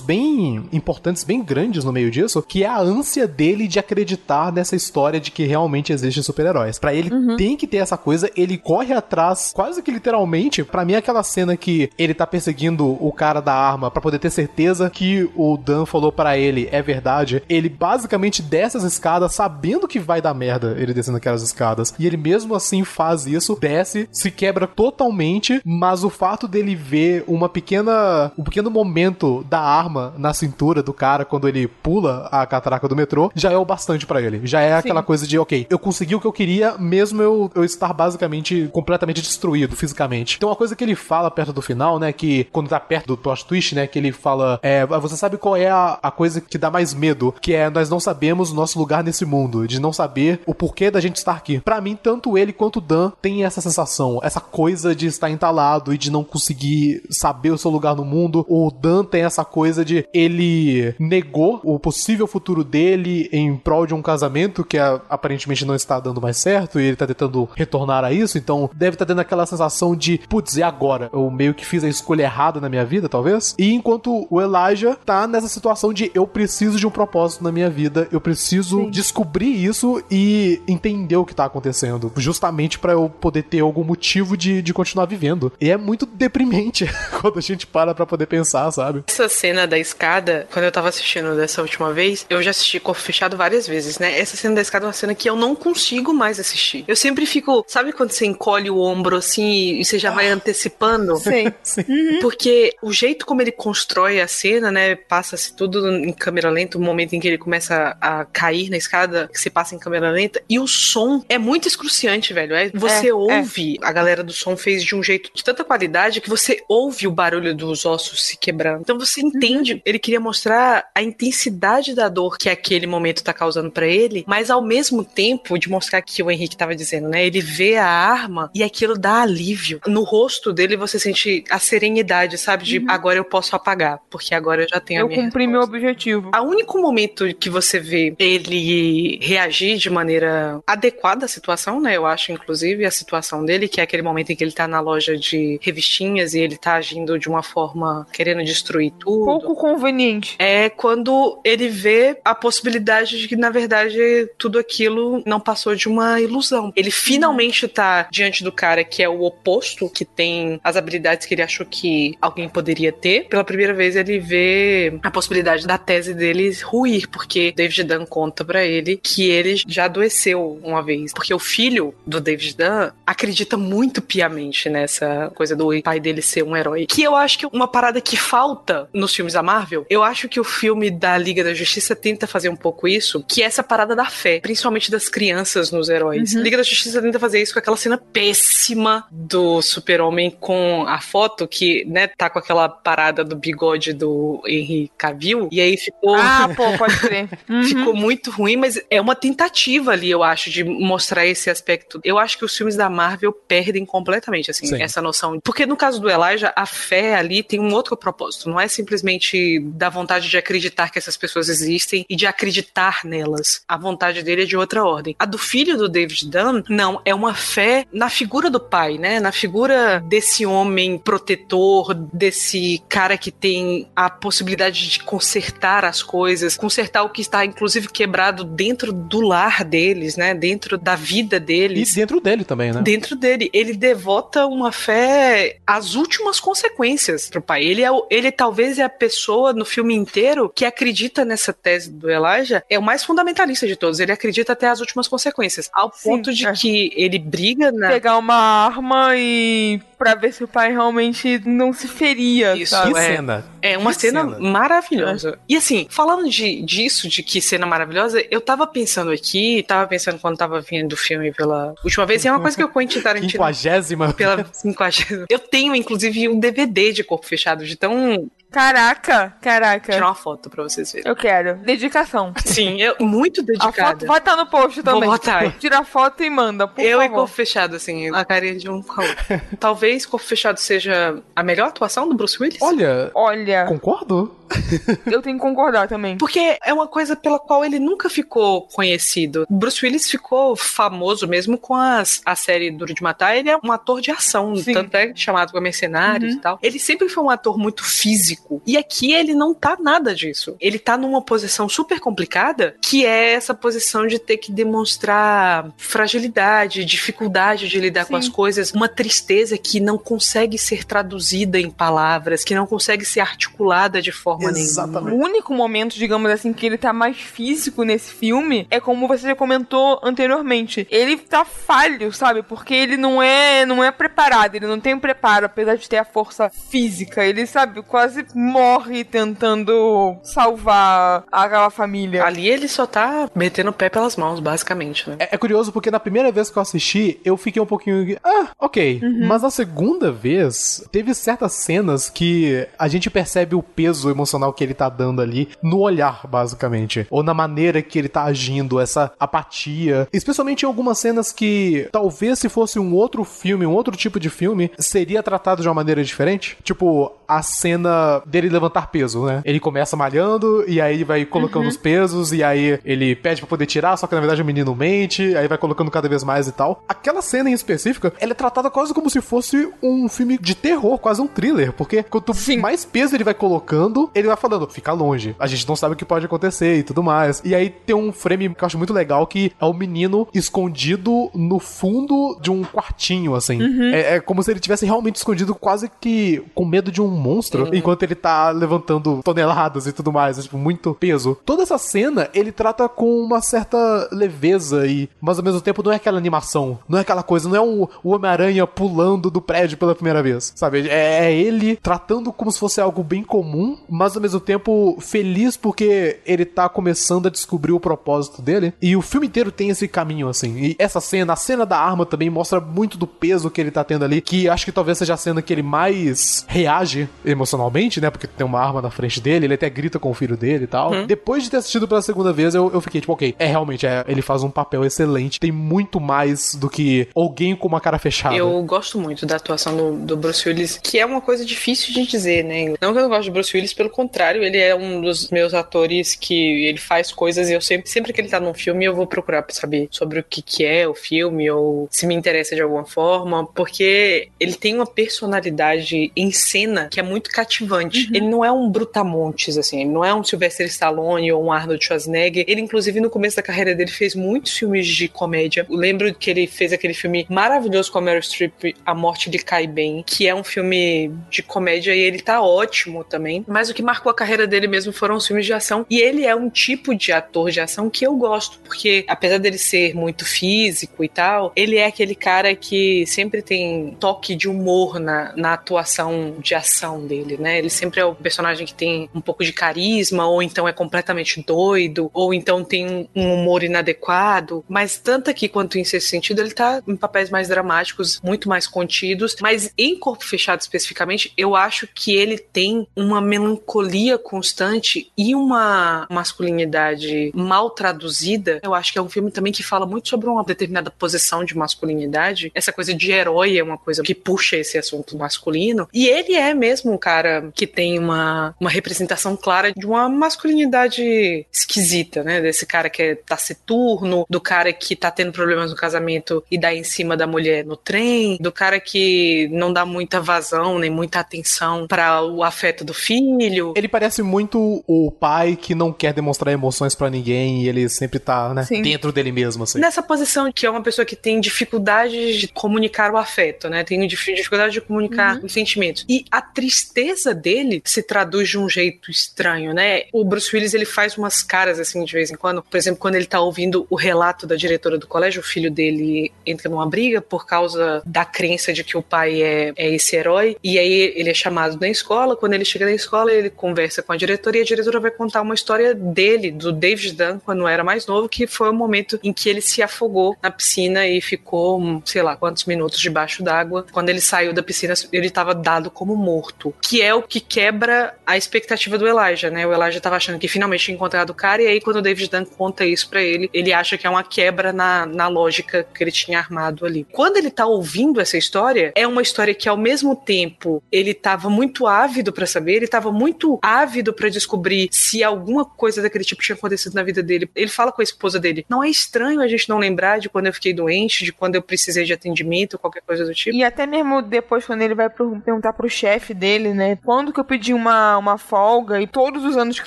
[SPEAKER 2] bem importantes, bem grandes no meio disso, que é a ânsia dele de acreditar nessa história de que realmente existem super-heróis. Para ele uhum. tem que ter essa coisa, ele corre atrás, quase que literalmente, para mim aquela cena que ele tá perseguindo o cara da arma para poder ter certeza que o Dan falou para ele é verdade, ele basicamente desce as escadas sabendo que vai dar merda ele descendo aquelas escadas. E ele mesmo assim faz isso, desce, se quebra totalmente, mas o fato dele ver uma pequena um pequeno momento da arma na cintura do cara quando ele pula a catraca do metrô já é o bastante para ele. Já é Sim. aquela coisa de, ok, eu consegui o que eu queria, mesmo eu, eu estar basicamente completamente destruído fisicamente. Tem uma coisa que ele fala perto do final, né? Que quando tá perto do plot twist, né? Que ele fala: é, você sabe qual é a, a coisa que dá mais medo? Que é nós não sabemos o nosso lugar nesse mundo, de não saber o porquê da gente estar aqui. Para mim, tanto ele quanto o Dan tem essa sensação, essa coisa de estar entalado e de não conseguir saber o seu lugar no mundo. O Dan tem essa coisa de ele negou o possível futuro dele em prol de um casamento que aparentemente não está dando mais certo e ele tá tentando retornar a isso, então deve estar tá tendo aquela sensação de, putz, e agora? Eu meio que fiz a escolha errada na minha vida, talvez. E enquanto o Elijah tá nessa situação de eu preciso de um propósito na minha vida, eu preciso Sim. descobrir isso e entender o que tá acontecendo, justamente para eu poder ter algum motivo de, de continuar vivendo. E é muito deprimente quando a gente para pra poder pensar, sabe?
[SPEAKER 1] Essa cena da escada, quando eu tava assistindo dessa última vez, eu já assisti Corpo Fechado várias vezes, né? Essa cena da escada é uma cena que eu não consigo mais assistir. Eu sempre fico, sabe quando você encolhe o ombro assim e você já vai ah. antecipando?
[SPEAKER 3] Sim.
[SPEAKER 1] Sim. Porque o jeito como ele constrói a cena, né? Passa-se tudo em câmera lenta, o momento em que ele começa a cair na escada, que se passa em câmera lenta, e o som é muito excruciante, velho. É, você é, é. ouve, é. a galera do som fez de um jeito de tanta qualidade que você ouve o barulho dos ossos se quebrando. Então você entende, uhum. ele queria mostrar a intensidade da dor que aquele momento tá causando para ele, mas ao mesmo tempo de mostrar que o Henrique tava dizendo, né? Ele vê a arma e aquilo dá alívio. No rosto dele você sente a serenidade, sabe? De uhum. agora eu posso apagar, porque agora eu já tenho
[SPEAKER 3] eu
[SPEAKER 1] a minha.
[SPEAKER 3] Eu cumpri meu objetivo.
[SPEAKER 1] O único momento que você vê ele reagir de maneira adequada à situação, né? Eu acho, inclusive, a situação dele, que é aquele momento em que ele tá na loja de revistinhas e ele tá agindo de uma forma querendo destruir tudo.
[SPEAKER 3] Pouco conveniente.
[SPEAKER 1] É quando ele vê a possibilidade de que, na verdade, tudo aquilo não passou de uma ilusão. Ele finalmente tá diante do cara que é o oposto, que tem as habilidades que ele achou que alguém poderia ter. Pela primeira vez ele vê a possibilidade da tese dele ruir, porque David Dunn conta para ele que ele já adoeceu uma vez, porque o filho do David Dunn acredita muito piamente nessa coisa do pai dele ser um herói. Que eu acho que uma parada que falta nos filmes da Marvel, eu acho que o filme da Liga da Justiça tenta fazer um pouco isso, que é essa parada da fé, principalmente das crianças nos heróis. Uhum. Liga da Justiça tenta fazer isso com aquela cena péssima do Super-Homem com a foto que, né, tá com aquela parada do bigode do Henry Cavill, e aí ficou.
[SPEAKER 3] Ah, pô, pode crer.
[SPEAKER 1] Uhum. ficou muito ruim, mas é uma tentativa ali, eu acho, de mostrar esse aspecto. Eu acho que os filmes da Marvel perdem completamente, assim, Sim. essa noção. Porque no caso do Elijah, a fé ali tem um outro propósito. Não é simplesmente da vontade de acreditar que essas pessoas existem e de acreditar nelas. A vontade dele é de outra ordem. A do filho do David Dunn, não, é uma fé na figura do pai, né? Na figura desse homem protetor, desse cara que tem a possibilidade de consertar as coisas, consertar o que está inclusive quebrado dentro do lar deles, né? Dentro da vida deles.
[SPEAKER 2] E dentro dele também, né?
[SPEAKER 1] Dentro dele. Ele devota uma fé às últimas consequências pro pai. Ele é o, ele talvez é a pessoa no filme inteiro que acredita nessa tese do Elijah, é o mais fundamentalista de todos. Ele acredita até as últimas consequências, ao ponto Sim, de é. que ele briga na
[SPEAKER 3] pegar uma arma e pra ver se o pai realmente não se feria.
[SPEAKER 1] Isso,
[SPEAKER 3] sabe?
[SPEAKER 2] Que
[SPEAKER 1] é.
[SPEAKER 2] cena.
[SPEAKER 1] É uma cena,
[SPEAKER 2] cena.
[SPEAKER 1] maravilhosa. E assim, falando de, disso, de que cena maravilhosa, eu tava pensando aqui, tava pensando quando tava vendo o filme pela última vez, e é uma coisa que o Quentin Tarantino.
[SPEAKER 2] Quinquagésima.
[SPEAKER 1] Pela 50. Eu tenho, inclusive, um DVD de corpo fechado, de tão.
[SPEAKER 3] Caraca, caraca.
[SPEAKER 1] Tirar uma foto pra vocês verem.
[SPEAKER 3] Eu quero. Dedicação.
[SPEAKER 1] Sim, eu muito
[SPEAKER 3] A
[SPEAKER 1] dedicada.
[SPEAKER 3] foto vai estar no post
[SPEAKER 1] Vou
[SPEAKER 3] também.
[SPEAKER 1] botar.
[SPEAKER 3] Tira a foto e manda, por
[SPEAKER 1] eu e
[SPEAKER 3] favor.
[SPEAKER 1] corpo fechado, assim, a carinha de um com a. Talvez corpo fechado seja a melhor atuação do Bruce Willis.
[SPEAKER 2] Olha,
[SPEAKER 3] Olha,
[SPEAKER 2] concordo.
[SPEAKER 3] eu tenho que concordar também.
[SPEAKER 1] Porque é uma coisa pela qual ele nunca ficou conhecido. Bruce Willis ficou famoso mesmo com as, a série Duro de Matar. Ele é um ator de ação,
[SPEAKER 3] Sim.
[SPEAKER 1] tanto é chamado para mercenários
[SPEAKER 3] Uhum.
[SPEAKER 1] e tal. Ele sempre foi um ator muito físico. E aqui ele não tá nada disso. Ele tá numa posição super complicada, que é essa posição de ter que demonstrar fragilidade, dificuldade de lidar com
[SPEAKER 3] Sim.
[SPEAKER 1] as coisas, uma tristeza que não consegue ser traduzida em palavras, que não consegue ser articulada de forma nenhuma.
[SPEAKER 2] Exatamente.
[SPEAKER 3] O único momento, digamos assim, que ele tá mais físico nesse filme é como você já comentou anteriormente. Ele tá falho, sabe? Porque ele não é, não é preparado, ele não tem preparo, apesar de ter a força física. Ele, sabe, quase morre tentando salvar aquela família.
[SPEAKER 1] Ali ele só tá metendo o pé pelas mãos, basicamente, né?
[SPEAKER 2] É, é curioso porque na primeira vez que eu assisti, eu fiquei um pouquinho. Ah, ok. Mas na segunda vez, teve certas cenas que a gente percebe o peso emocional que ele tá dando ali no olhar, basicamente. Ou na maneira que ele tá agindo, essa apatia. Especialmente em algumas cenas que talvez se fosse um outro filme, um outro tipo de filme, seria tratado de uma maneira diferente. Tipo, a cena dele levantar peso, né? Ele começa malhando e aí vai colocando os pesos e aí ele pede pra poder tirar, só que na verdade o menino mente, aí vai colocando cada vez mais e tal. Aquela cena em específica, ela é tratada quase como se fosse um filme de terror, quase um thriller, porque quanto
[SPEAKER 3] Sim.
[SPEAKER 2] mais peso ele vai colocando, ele vai falando, fica longe, a gente não sabe o que pode acontecer e tudo mais. E aí tem um frame que eu acho muito legal que é o menino escondido no fundo de um quartinho, assim. É, é como se ele tivesse realmente escondido quase que com medo de um monstro, enquanto ele tá levantando toneladas e tudo mais, é, tipo, muito peso. Toda essa cena ele trata com uma certa leveza e, mas ao mesmo tempo não é aquela animação, não é aquela coisa, não é um, o Homem-Aranha pulando do prédio pela primeira vez, sabe? É, é ele tratando como se fosse algo bem comum, mas ao mesmo tempo feliz porque ele tá começando a descobrir o propósito dele. E o filme inteiro tem esse caminho, assim. E essa cena, a cena da arma também mostra muito do peso que ele tá tendo ali, que acho que talvez seja a cena que ele mais reage emocionalmente, né? Porque tem uma arma na frente dele, ele até grita com o filho dele e tal. Depois de ter assistido pela segunda vez, eu, eu fiquei tipo, ok, é realmente, é, ele faz um papel excelente. Tem muito mais do que alguém com uma cara fechada.
[SPEAKER 1] Eu gosto muito da atuação do, do Bruce Willis, que é uma coisa difícil de dizer, né? Não que eu não gosto de Bruce Willis, pelo contrário, ele é um dos meus atores que ele faz coisas e eu sempre, sempre que ele tá num filme, eu vou procurar pra saber sobre o que, que é o filme ou se me interessa de alguma forma, porque ele tem uma personalidade em cena que é muito cativante. Ele não é um brutamontes, assim, ele não é um Sylvester Stallone ou um Arnold Schwarzenegger. Ele, inclusive, no começo da carreira dele, fez muitos filmes de comédia. Eu lembro que ele fez aquele filme maravilhoso com a Meryl Streep, A Morte lhe Cai Bem, que é um filme de comédia e ele tá ótimo também. Mas o que marcou a carreira dele mesmo foram os filmes de ação. E ele é um tipo de ator de ação que eu gosto, porque apesar dele ser muito físico e tal, ele é aquele cara que sempre tem toque de humor na, na atuação de ação dele, né? Ele sempre é o personagem que tem um pouco de carisma, ou então é completamente doido, ou então tem um humor inadequado. Mas tanto aqui quanto em esse sentido, ele tá em papéis mais dramáticos, muito mais contidos. Mas em Corpo Fechado especificamente, eu acho que ele tem uma melancolia constante e uma masculinidade mal traduzida. Eu acho que é um filme também que fala muito sobre uma determinada posição de masculinidade. Essa coisa de herói é uma coisa que puxa esse assunto masculino. E ele é mesmo um cara que tem uma, uma representação clara de uma masculinidade esquisita, né? Desse cara que é taciturno, do cara que tá tendo problemas no casamento e dá em cima da mulher no trem, do cara que não dá muita vazão nem muita atenção para o afeto do filho filho.
[SPEAKER 2] Ele parece muito o pai que não quer demonstrar emoções para ninguém e ele sempre tá, né, Sim. dentro dele mesmo, assim.
[SPEAKER 1] Nessa posição que é uma pessoa que tem dificuldade de comunicar o afeto, né? Tem dificuldade de comunicar uhum. os sentimentos. E a tristeza dele se traduz de um jeito estranho, né? O Bruce Willis, ele faz umas caras assim de vez em quando. Por exemplo, quando ele tá ouvindo o relato da diretora do colégio, o filho dele entra numa briga por causa da crença de que o pai é, é esse herói. E aí ele é chamado na escola. Quando ele chega na escola, ele conversa com a diretora e a diretora vai contar uma história dele, do David Dunn, quando era mais novo, que foi o momento em que ele se afogou na piscina e ficou, sei lá, quantos minutos debaixo d'água. Quando ele saiu da piscina, ele estava dado como morto. Que é o que quebra a expectativa do Elijah, né? O Elijah estava achando que finalmente tinha encontrado o cara, e aí quando o David Dunn conta isso para ele, ele acha que é uma quebra na, na lógica que ele tinha armado ali. Quando ele tá ouvindo essa história, é uma história que ao mesmo tempo ele estava muito ávido para saber, ele estava muito ávido para descobrir se alguma coisa daquele tipo tinha acontecido na vida dele. Ele fala com a esposa dele: "Não é estranho a gente não lembrar de quando eu fiquei doente, de quando eu precisei de atendimento, qualquer coisa do tipo".
[SPEAKER 3] E até mesmo depois quando ele vai perguntar pro chefe dele, né, quando que eu pedi uma, uma folga e todos os anos que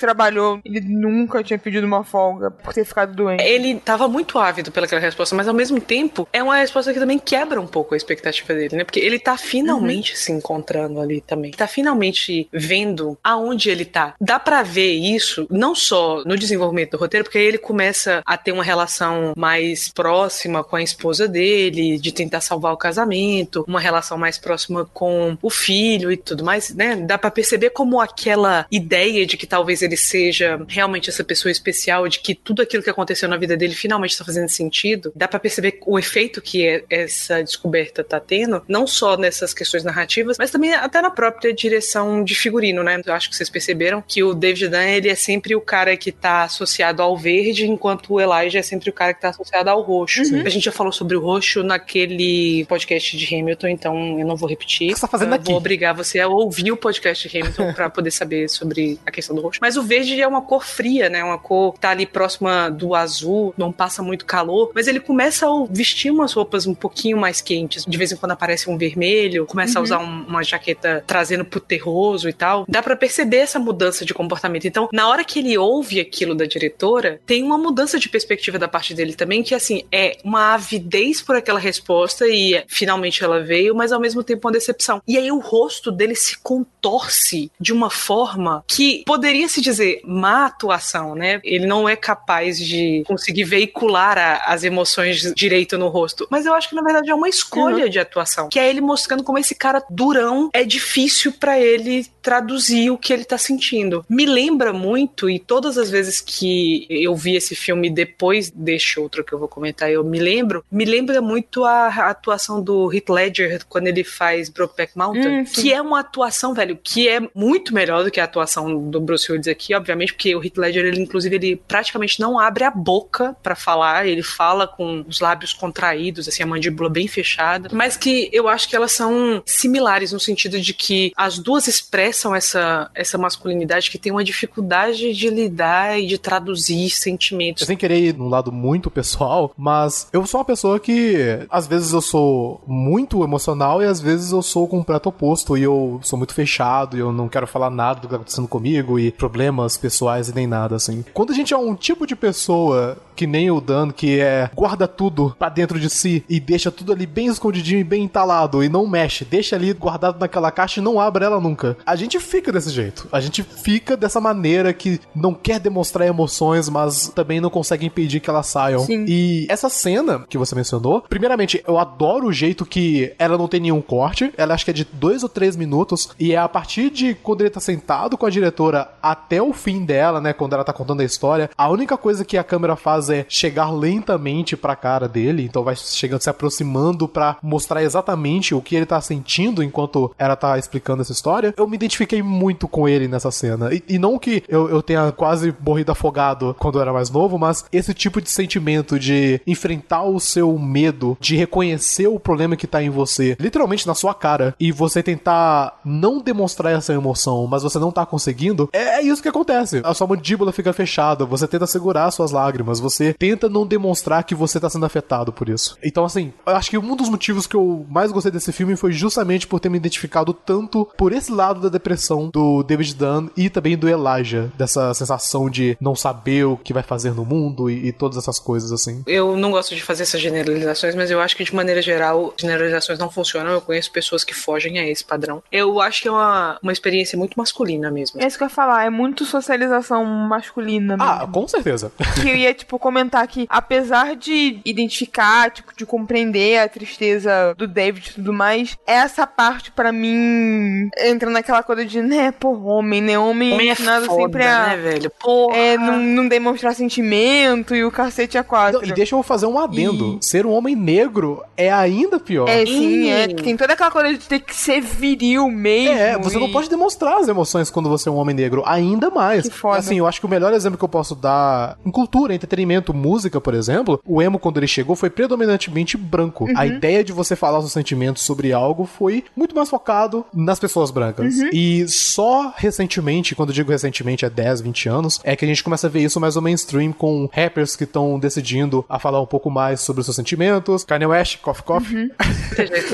[SPEAKER 3] trabalhou, ele nunca tinha pedido uma folga por ter ficado doente.
[SPEAKER 1] Ele tava muito ávido pelaquela resposta, mas ao mesmo tempo é uma resposta que também quebra um pouco a expectativa dele, né? Porque ele tá finalmente uhum. se encontrando ali também. Tá finalmente vendo aonde ele tá. Dá para ver isso não só no desenvolvimento do roteiro, porque aí ele começa a ter uma relação mais próxima com a esposa dele, de tentar salvar o casamento, uma relação mais próxima com o filho e tudo mais, né? Dá para perceber como aquela ideia de que talvez ele seja realmente essa pessoa especial, de que tudo aquilo que aconteceu na vida dele finalmente está fazendo sentido. Dá para perceber o efeito que é essa descoberta tá tendo, não só nessas questões narrativas, mas também até na própria direção de figurino, né? Eu acho que vocês perceberam que o David Dunn, ele é sempre o cara que tá associado ao verde, enquanto o Elijah é sempre o cara que tá associado ao roxo. Uhum. A gente já falou sobre o roxo naquele podcast de Hamilton, então eu não vou repetir. O
[SPEAKER 2] que você tá fazendo
[SPEAKER 1] eu
[SPEAKER 2] aqui?
[SPEAKER 1] Vou obrigar você a ouvir o podcast de Hamilton para poder saber sobre a questão do roxo. Mas o verde é uma cor fria, né? Uma cor que tá ali próxima do azul, não passa muito calor, mas ele começa a vestir umas roupas um pouquinho mais quentes. De vez em quando aparece um vermelho, começa uhum. a usar um, uma jaqueta trazendo pro terroso e tal. Dá para perceber essa mudança de comportamento. Então, na hora que ele ouve aquilo da diretora, tem uma mudança de perspectiva da parte dele também, que assim, é uma avidez por aquela resposta e finalmente ela veio, mas ao mesmo tempo uma decepção. E aí o rosto dele se contorce de uma forma que poderia se dizer má atuação, né? Ele não é capaz de conseguir veicular a, as emoções direito no rosto. Mas eu acho que na verdade é uma escolha uhum. de atuação, que é ele mostrando como esse cara durão é difícil para ele traduzir o que ele tá sentindo. Me lembra muito e todas as vezes que eu vi esse filme depois deste outro que eu vou comentar, eu me lembro, me lembra muito a, a atuação do Heath Ledger quando ele faz Brokeback Mountain, hum, que é uma atuação, velho, que é muito melhor do que a atuação do Bruce Willis aqui, obviamente, porque o Heath Ledger, ele inclusive ele praticamente não abre a boca para falar, ele fala com os lábios contraídos, assim, a mandíbula bem fechada, mas que eu acho que elas são similares no sentido de que as duas expressam essa, essa masculinidade que tem uma dificuldade de lidar e de traduzir sentimentos.
[SPEAKER 2] Sem querer ir num lado muito pessoal, mas eu sou uma pessoa que às vezes eu sou muito emocional e às vezes eu sou o completo oposto e eu sou muito fechado e eu não quero falar nada do que tá acontecendo comigo e problemas pessoais e nem nada assim. Quando a gente é um tipo de pessoa que nem o Dan, que é guarda tudo para dentro de si e deixa tudo ali bem escondidinho e bem entalado e não mexe, deixa ali guardado naquela caixa e não abre ela nunca. A gente fica desse jeito. A gente fica dessa maneira que não quer demonstrar emoções, mas também não consegue impedir que elas saiam. Sim. E essa cena que você mencionou, primeiramente, eu adoro o jeito que ela não tem nenhum corte. Ela acho que é de dois ou três minutos e é a partir de quando ele tá sentado com a diretora até o fim dela, né, quando ela tá contando a história, a única coisa que a câmera faz é chegar lentamente pra cara dele, então vai chegando, se aproximando para mostrar exatamente o que ele tá sentindo enquanto ela tá explicando essa história. Eu me identifiquei muito com ele nessa cena. E, e não que eu, eu tenha quase morrido afogado quando eu era mais novo, mas esse tipo de sentimento de enfrentar o seu medo, de reconhecer o problema que tá em você, literalmente na sua cara, e você tentar não demonstrar essa emoção, mas você não tá conseguindo, é, é isso que acontece. A sua mandíbula fica fechada, você tenta segurar suas lágrimas, você você tenta não demonstrar que você tá sendo afetado por isso. Então, assim, eu acho que um dos motivos que eu mais gostei desse filme foi justamente por ter me identificado tanto por esse lado da depressão do David Dunn e também do Elijah, dessa sensação de não saber o que vai fazer no mundo e, e todas essas coisas, assim.
[SPEAKER 1] Eu não gosto de fazer essas generalizações, mas eu acho que de maneira geral, generalizações não funcionam. Eu conheço pessoas que fogem a esse padrão. Eu acho que é uma, uma experiência muito masculina mesmo.
[SPEAKER 3] É isso que eu ia falar, é muito socialização masculina
[SPEAKER 2] Ah,
[SPEAKER 3] mesmo.
[SPEAKER 2] com certeza.
[SPEAKER 3] que eu ia, tipo, comentar que, apesar de identificar, tipo, de compreender a tristeza do David e tudo mais, essa parte, pra mim, entra naquela coisa de, né, pô, homem, né? Homem,
[SPEAKER 1] Homem é foda,
[SPEAKER 3] sempre a.
[SPEAKER 1] né, velho? Porra.
[SPEAKER 3] É, não, não demonstrar sentimento e o cacete quatro.
[SPEAKER 2] Não, e deixa eu fazer um adendo. Ser um homem negro é ainda pior.
[SPEAKER 3] É, sim, é.
[SPEAKER 1] Ih.
[SPEAKER 3] Tem toda aquela coisa de ter que ser viril mesmo.
[SPEAKER 2] É, você não
[SPEAKER 3] e-
[SPEAKER 2] pode demonstrar as emoções quando você é um homem negro, ainda mais.
[SPEAKER 3] Que foda.
[SPEAKER 2] Assim, eu acho que o melhor exemplo que eu posso dar em cultura, entretenimento, música, por exemplo, o emo, quando ele chegou, foi predominantemente branco.
[SPEAKER 3] Uhum.
[SPEAKER 2] A ideia de você falar seus sentimentos sobre algo foi muito mais focado nas pessoas brancas.
[SPEAKER 3] Uhum.
[SPEAKER 2] E só recentemente, quando eu digo recentemente, é 10, 20 anos, é que a gente começa a ver isso mais no mainstream com rappers que estão decidindo a falar um pouco mais sobre os seus sentimentos. Kanye West, Coffee Coffee.
[SPEAKER 3] Uhum.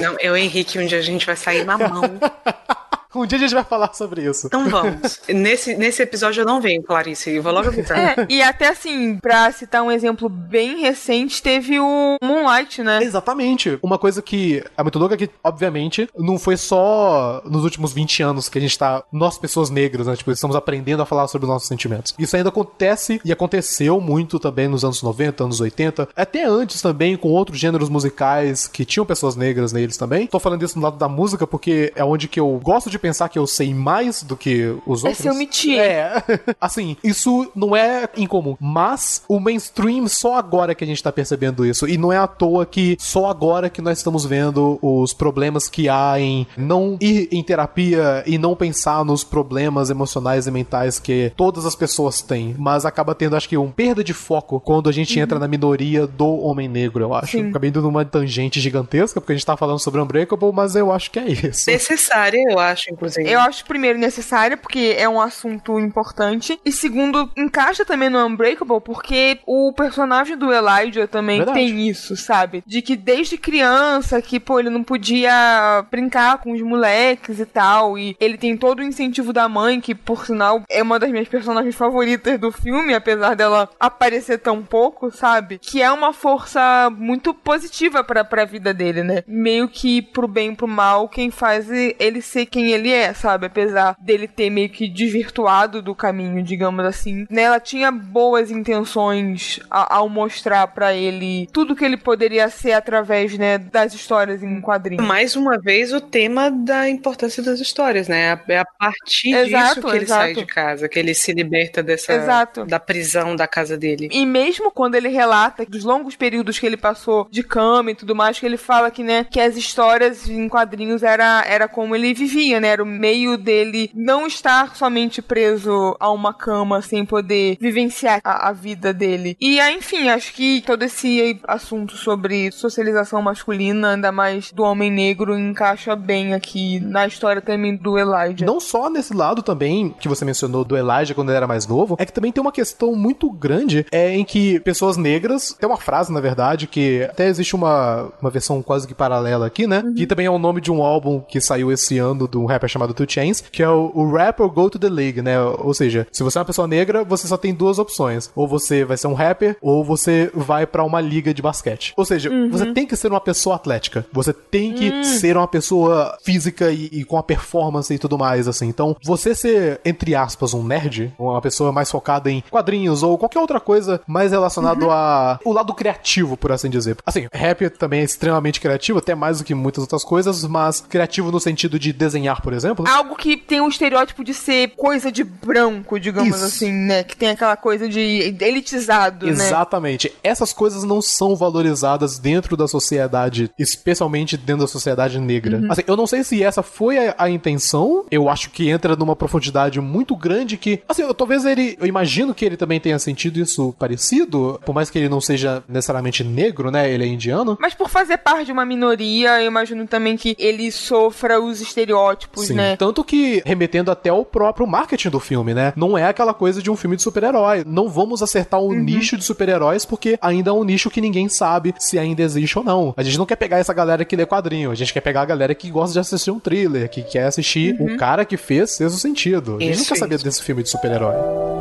[SPEAKER 1] Não. Eu e Henrique, um dia a gente vai sair na mão.
[SPEAKER 2] Um dia a gente vai falar sobre isso.
[SPEAKER 1] Então vamos. Nesse, nesse episódio eu não venho, Clarice. Eu vou logo avisar.
[SPEAKER 3] É, e até assim, pra citar um exemplo bem recente, teve o Moonlight, né?
[SPEAKER 2] Exatamente. Uma coisa que é muito louca é que, obviamente, não foi só nos últimos 20 anos que a gente tá, nós pessoas negras, né? Tipo, estamos aprendendo a falar sobre os nossos sentimentos. Isso ainda acontece e aconteceu muito também nos anos 90, anos 80, até antes também com outros gêneros musicais que tinham pessoas negras neles também. Tô falando isso no lado da música porque é onde que eu gosto de pensar que eu sei mais do que os
[SPEAKER 3] É
[SPEAKER 2] outros.
[SPEAKER 3] seu métier.
[SPEAKER 2] É. assim, isso não é incomum, mas o mainstream só agora que a gente tá percebendo isso. E não é à toa que só agora que nós estamos vendo os problemas que há em não ir em terapia e não pensar nos problemas emocionais e mentais que todas as pessoas têm. Mas acaba tendo, acho que, um perda de foco quando a gente entra na minoria do homem negro, eu acho.
[SPEAKER 3] Sim.
[SPEAKER 2] Acabei indo numa tangente gigantesca, porque a gente tá falando sobre Unbreakable, mas eu acho que é isso.
[SPEAKER 1] Necessária, eu acho, inclusive.
[SPEAKER 3] Eu acho, primeiro, necessária, porque é um assunto importante. E segundo, encaixa também no Unbreakable, porque o personagem do Elijah também
[SPEAKER 2] Verdade.
[SPEAKER 3] tem isso, sabe? De que desde criança, que, pô, ele não podia brincar com os moleques e tal. E ele tem todo o incentivo da mãe, que, por sinal, é uma das minhas personagens favoritas do filme, apesar dela aparecer tão pouco, sabe? Que é uma força muito positiva pra, pra vida dele, né? Meio que pro bem e pro mal, quem faz ele ser quem ele é, sabe? Apesar dele ter meio que desvirtuado do caminho, digamos assim. Né? Ela tinha boas intenções a- ao mostrar pra ele tudo que ele poderia ser através, né, das histórias em quadrinhos.
[SPEAKER 1] Mais uma vez, o tema da importância das histórias, né? É a partir
[SPEAKER 3] Exato,
[SPEAKER 1] disso que ele
[SPEAKER 3] exato.
[SPEAKER 1] sai de casa, que ele se liberta dessa
[SPEAKER 3] Exato.
[SPEAKER 1] da prisão da casa dele.
[SPEAKER 3] E mesmo quando ele relata dos longos períodos que ele passou de cama e tudo mais, que ele fala que, né, que as histórias em quadrinhos era, era como ele vivia, né? Era o meio dele não estar somente preso a uma cama sem poder vivenciar a, a vida dele. E, ah, enfim, acho que todo esse assunto sobre socialização masculina, ainda mais do homem negro, encaixa bem aqui na história também do Elijah.
[SPEAKER 2] Não só nesse lado também, que você mencionou do Elijah quando ele era mais novo, é que também tem uma questão muito grande é, em que pessoas negras, tem uma frase, na verdade, que até existe uma, uma versão quase que paralela aqui, né? Que também é o nome de um álbum que saiu esse ano um rapper chamado Two Chains, que é o, o Rap Go to the League, né? Ou seja, se você é uma pessoa negra, você só tem duas opções. Ou você vai ser um rapper, ou você vai pra uma liga de basquete. Ou seja, você tem que ser uma pessoa atlética. Você tem que ser uma pessoa física e, e com a performance e tudo mais, assim. Então, você ser, entre aspas, um nerd, uma pessoa mais focada em quadrinhos ou qualquer outra coisa mais relacionado a o lado criativo, por assim dizer. Assim, rap também é extremamente criativo, até mais do que muitas outras coisas, mas criativo no sentido de desenhar, por exemplo.
[SPEAKER 3] Algo que tem um estereótipo de ser coisa de branco, digamos
[SPEAKER 2] Isso.
[SPEAKER 3] assim, né? Que tem aquela coisa de elitizado, né?
[SPEAKER 2] Exatamente. Essas coisas não são valorizadas dentro da sociedade, especialmente dentro da sociedade negra.
[SPEAKER 3] Uhum.
[SPEAKER 2] Assim, eu não sei se essa foi a, a intenção. Eu acho que entra numa profundidade muito grande que, assim, eu, talvez ele, eu imagino que ele também tenha sentido isso parecido, por mais que ele não seja necessariamente negro, né? Ele é indiano.
[SPEAKER 3] Mas por fazer parte de uma minoria, eu imagino também que ele sofra os estereótipos Sim. né?
[SPEAKER 2] Tanto que, remetendo até ao próprio marketing do filme, né? Não é aquela coisa de um filme de super-herói. Não vamos acertar o uhum. nicho de super-heróis porque ainda é um nicho que ninguém sabe se ainda existe ou não. A gente não quer pegar essa galera que lê quadrinho, a gente quer pegar a galera que gosta de assistir um thriller, que quer assistir uhum. o cara que fez Sexto Sentido. A gente isso, não quer saber desse filme de super-herói.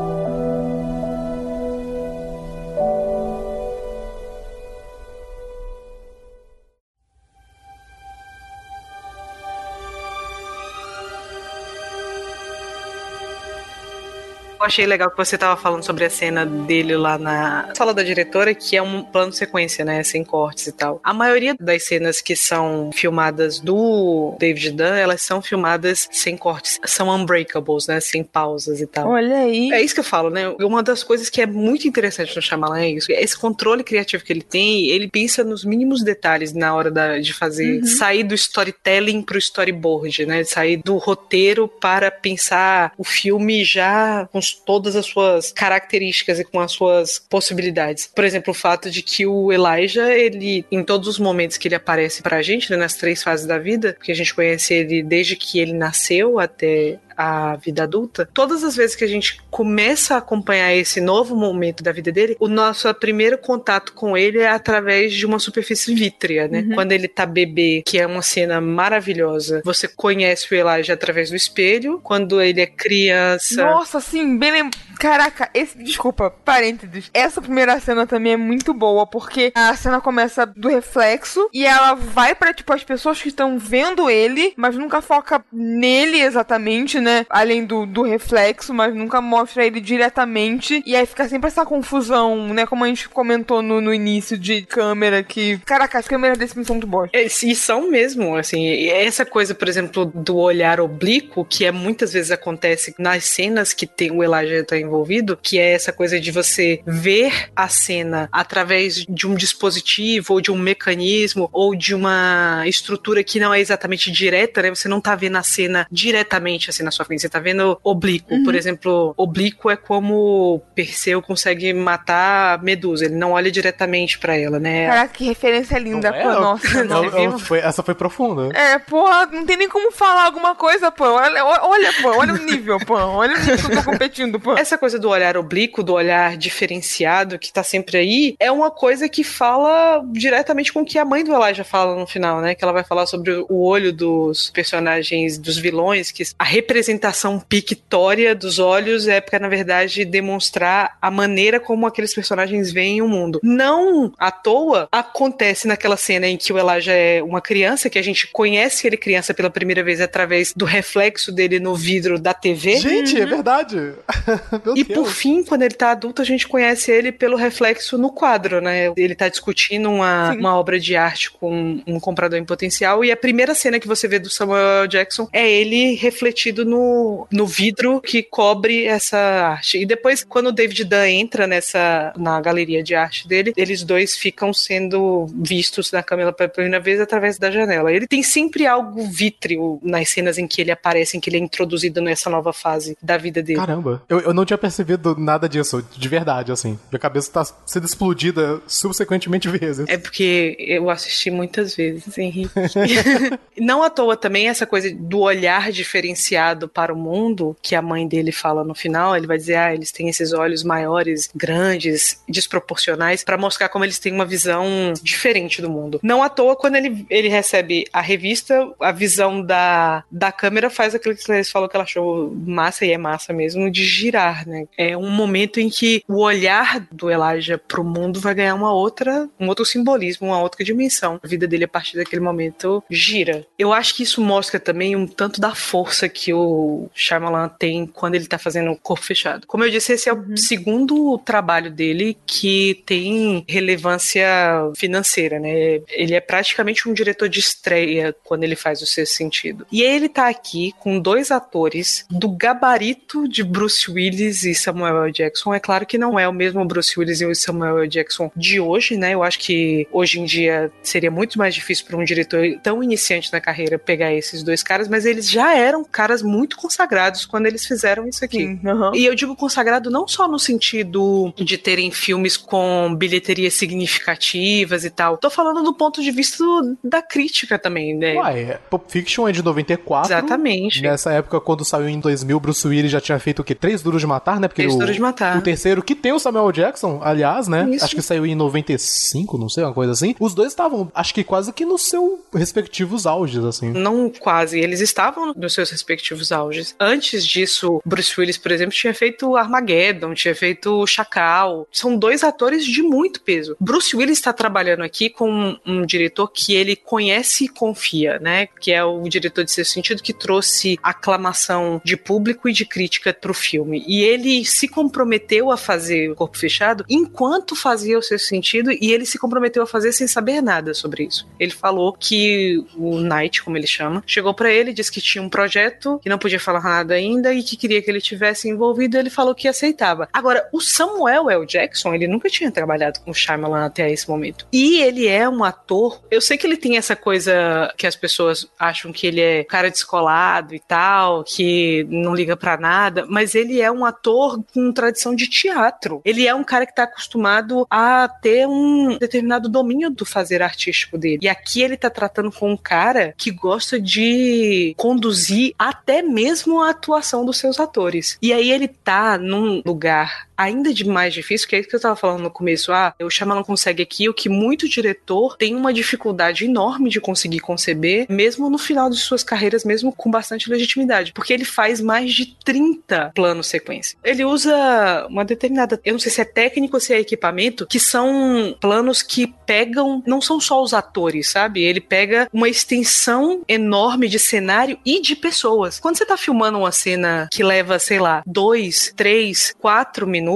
[SPEAKER 1] Eu achei legal que você tava falando sobre a cena dele lá na sala da diretora, que é um plano sequência, né? Sem cortes e tal. A maioria das cenas que são filmadas do David Dunn, elas são filmadas sem cortes. São unbreakables, né? Sem pausas e tal.
[SPEAKER 3] Olha aí.
[SPEAKER 1] É isso que eu falo, né? Uma das coisas que é muito interessante no Shyamalan é isso. Esse controle criativo que ele tem, ele pensa nos mínimos detalhes na hora da, de fazer. Uhum. Sair do storytelling pro storyboard, né? Sair do roteiro para pensar o filme já com todas as suas características e com as suas possibilidades. Por exemplo, o fato de que o Elijah, ele, em todos os momentos que ele aparece pra gente, né, nas três fases da vida, porque a gente conhece ele desde que ele nasceu até a vida adulta, todas as vezes que a gente começa a acompanhar esse novo momento da vida dele, o nosso primeiro contato com ele é através de uma superfície vítrea, né? Uhum. Quando ele tá bebê, que é uma cena maravilhosa, você conhece o Elijah através do espelho. Quando ele é criança.
[SPEAKER 3] Nossa, sim, bem lembrado. Caraca, esse. Desculpa, parênteses. Essa primeira cena também é muito boa, porque a cena começa do reflexo e ela vai para tipo, as pessoas que estão vendo ele, mas nunca foca nele exatamente, né? Além do, do reflexo, mas nunca mostra ele diretamente. E aí fica sempre essa confusão, né? Como a gente comentou no, no início de câmera, que. Caraca, as câmeras desse filme são muito boas.
[SPEAKER 1] É, e são mesmo, assim. Essa coisa, por exemplo, do olhar oblíquo, que é muitas vezes acontece nas cenas que tem o Elijah tá envolvido, que é essa coisa de você ver a cena através de um dispositivo ou de um mecanismo ou de uma estrutura que não é exatamente direta, né? Você não tá vendo a cena diretamente assim na sua frente, você tá vendo oblíquo. Uhum. Por exemplo, oblíquo é como Perseu consegue matar Medusa, ele não olha diretamente para ela, né?
[SPEAKER 3] Caraca, que referência linda, é? pô, nossa.
[SPEAKER 2] Não, não, foi, essa foi profunda.
[SPEAKER 3] É, pô, não tem nem como falar alguma coisa, pô. Olha, olha, pô, olha o nível, pô. Olha o nível que eu tô competindo, pô.
[SPEAKER 1] Essa coisa do olhar oblíquo, do olhar diferenciado que tá sempre aí, é uma coisa que fala diretamente com o que a mãe do Elijah fala no final, né? Que ela vai falar sobre o olho dos personagens, dos vilões, que a representação pictória dos olhos é para, na verdade, demonstrar a maneira como aqueles personagens veem o mundo. Não à toa acontece naquela cena em que o Elijah é uma criança, que a gente conhece ele criança pela primeira vez através do reflexo dele no vidro da TV.
[SPEAKER 2] Gente, é uhum. é verdade.
[SPEAKER 1] e Deus. por fim, quando ele tá adulto, a gente conhece ele pelo reflexo no quadro, né? Ele tá discutindo uma, uma obra de arte com um comprador em potencial e a primeira cena que você vê do Samuel Jackson é ele refletido no, no vidro que cobre essa arte. E depois, quando o David Dunn entra nessa na galeria de arte dele, eles dois ficam sendo vistos na câmera pela primeira vez através da janela. Ele tem sempre algo vítreo nas cenas em que ele aparece, em que ele é introduzido nessa nova fase da vida dele.
[SPEAKER 2] Caramba, eu, eu não tinha percebido nada disso, de verdade, assim. Minha cabeça tá sendo explodida subsequentemente vezes.
[SPEAKER 1] É porque eu assisti muitas vezes, Henrique. não à toa também essa coisa do olhar diferenciado para o mundo, que a mãe dele fala no final, ele vai dizer, ah, eles têm esses olhos maiores, grandes, desproporcionais, para mostrar como eles têm uma visão diferente do mundo. Não à toa, quando ele, ele recebe a revista, a visão da, da câmera faz aquilo que eles falou que ela achou massa, e é massa mesmo, de girar, né? É um momento em que o olhar do Elijah pro mundo vai ganhar uma outra, um outro simbolismo, uma outra dimensão. A vida dele, a partir daquele momento, gira. Eu acho que isso mostra também um tanto da força que o Shyamalan tem quando ele tá fazendo o corpo fechado. Como eu disse, esse é o uhum. segundo trabalho dele que tem relevância financeira, né? Ele é praticamente um diretor de estreia quando ele faz o sexto sentido. E ele tá aqui com dois atores do gabarito de Bruce Willis Willis e Samuel L. Jackson. É claro que não é o mesmo Bruce Willis e o Samuel L. Jackson de hoje, né? Eu acho que hoje em dia seria muito mais difícil para um diretor tão iniciante na carreira pegar esses dois caras, mas eles já eram caras muito consagrados quando eles fizeram isso aqui.
[SPEAKER 3] uhum.
[SPEAKER 1] E eu digo consagrado não só no sentido de terem filmes com bilheterias significativas e tal. Tô falando do ponto de vista da crítica também, né?
[SPEAKER 2] Uai, Pulp Fiction é de 94.
[SPEAKER 1] Exatamente.
[SPEAKER 2] Nessa época, quando saiu em 2000, Bruce Willis já tinha feito o quê? Três Duros de Matar, né? Porque
[SPEAKER 1] Três de Matar.
[SPEAKER 2] O terceiro, que tem o Samuel Jackson, aliás, né?
[SPEAKER 1] Isso.
[SPEAKER 2] Acho que saiu em 95, não sei, uma coisa assim. Os dois estavam, acho que quase que nos seus respectivos auges, assim.
[SPEAKER 1] Não quase, eles estavam nos seus respectivos auges. Antes disso, Bruce Willis, por exemplo, tinha feito Armageddon, tinha feito Chacal. São dois atores de muito peso. Bruce Willis está trabalhando aqui com um, um diretor que ele conhece e confia, né? Que é o diretor de Seu Sentido que trouxe aclamação de público e de crítica pro filme. E ele se comprometeu a fazer o Corpo Fechado enquanto fazia o Seu Sentido e ele se comprometeu a fazer sem saber nada sobre isso. Ele falou que o Knight, como ele chama, chegou para ele, disse que tinha um projeto, que não podia falar nada ainda e que queria que ele tivesse envolvido, ele falou que aceitava. Agora, o Samuel L. Jackson, ele nunca tinha trabalhado com o Shyamalan até esse momento. E ele é um ator, eu sei que ele tem essa coisa que as pessoas acham que ele é cara descolado e tal, que não liga para nada, mas ele é um ator com tradição de teatro. Ele é um cara que tá acostumado a ter um determinado domínio do fazer artístico dele. E aqui ele tá tratando com um cara que gosta de conduzir até mesmo a atuação dos seus atores. E aí ele tá num lugar ainda de mais difícil, que é isso que eu tava falando no começo. Ah, o Shyamalan consegue aqui o que muito diretor tem uma dificuldade enorme de conseguir conceber, mesmo no final de suas carreiras, mesmo com bastante legitimidade, porque ele faz mais de 30 planos sequência. Ele usa uma determinada, eu não sei se é técnico ou se é equipamento, que são planos que pegam, não são só os atores, sabe? Ele pega uma extensão enorme de cenário e de pessoas. Quando você tá filmando uma cena que leva, sei lá, dois, três, quatro minutos,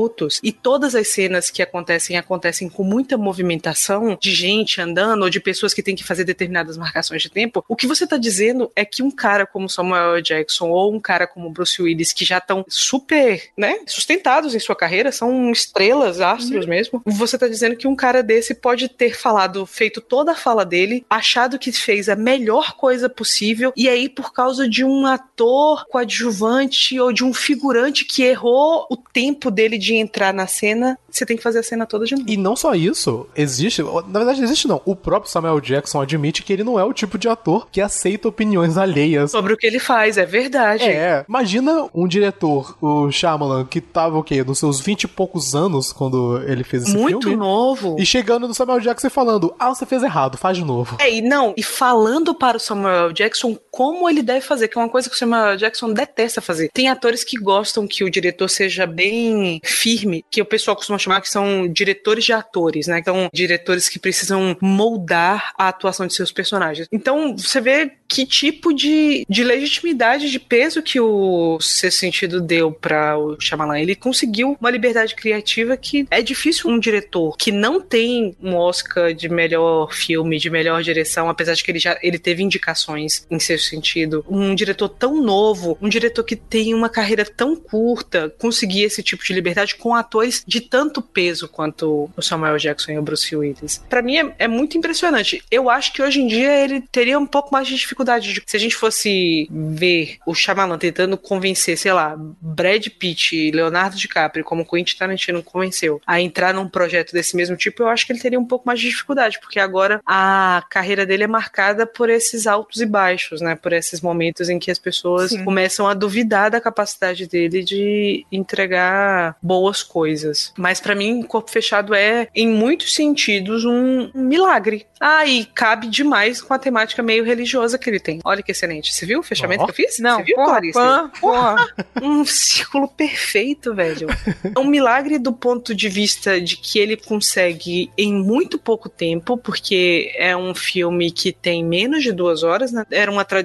[SPEAKER 1] e todas as cenas que acontecem acontecem com muita movimentação de gente andando ou de pessoas que têm que fazer determinadas marcações de tempo, o que você tá dizendo é que um cara como Samuel. Jackson ou um cara como Bruce Willis, que já estão super, né, sustentados em sua carreira, são estrelas, astros uhum. mesmo, você tá dizendo que um cara desse pode ter falado, feito toda a fala dele, achado que fez a melhor coisa possível, e aí por causa de um ator coadjuvante ou de um figurante que errou o tempo dele de entrar na cena, você tem que fazer a cena toda de novo.
[SPEAKER 2] E não só isso, existe, na verdade existe não, o próprio Samuel Jackson admite que ele não é o tipo de ator que aceita opiniões alheias.
[SPEAKER 1] Sobre o que ele faz, é verdade.
[SPEAKER 2] É, imagina um diretor, o Shyamalan, que tava o quê, nos seus vinte e poucos anos quando ele fez esse
[SPEAKER 1] Muito
[SPEAKER 2] filme.
[SPEAKER 1] Muito novo.
[SPEAKER 2] E chegando no Samuel Jackson e falando, ah, você fez errado, faz de novo.
[SPEAKER 1] É, e não, e falando para o Samuel Jackson como ele deve fazer, que é uma coisa que o Samuel Jackson detesta fazer. Tem atores que gostam que o diretor seja bem firme, que o pessoal costuma chamar que são diretores de atores, né? Então, diretores que precisam moldar a atuação de seus personagens. Então, você vê que tipo de, de legitimidade, de peso que o Ser Sentido deu para o Shyamalan. Ele conseguiu uma liberdade criativa que é difícil um diretor que não tem um Oscar de melhor filme, de melhor direção, apesar de que ele já ele teve indicações em Sentido. Um diretor tão novo, um diretor que tem uma carreira tão curta, conseguir esse tipo de liberdade com atores de tanto peso quanto o Samuel Jackson e o Bruce Willis. Para mim é, é muito impressionante. Eu acho que hoje em dia ele teria um pouco mais de dificuldade de. Se a gente fosse ver o Shyamalan tentando convencer, sei lá, Brad Pitt e Leonardo DiCaprio, como Quentin Tarantino convenceu, a entrar num projeto desse mesmo tipo, eu acho que ele teria um pouco mais de dificuldade, porque agora a carreira dele é marcada por esses altos e baixos, né? Por esses momentos em que as pessoas Sim. começam a duvidar da capacidade dele de entregar boas coisas. Mas para mim, Corpo Fechado é, em muitos sentidos, um milagre. Ah, e cabe demais com a temática meio religiosa que ele tem. Olha que excelente. Você viu o fechamento oh. que eu fiz?
[SPEAKER 3] Não,
[SPEAKER 1] Você viu,
[SPEAKER 3] porra, Clarice? Porra, porra.
[SPEAKER 1] um círculo perfeito, velho. É um milagre do ponto de vista de que ele consegue em muito pouco tempo, porque é um filme que tem menos de duas horas, né? Era uma tradição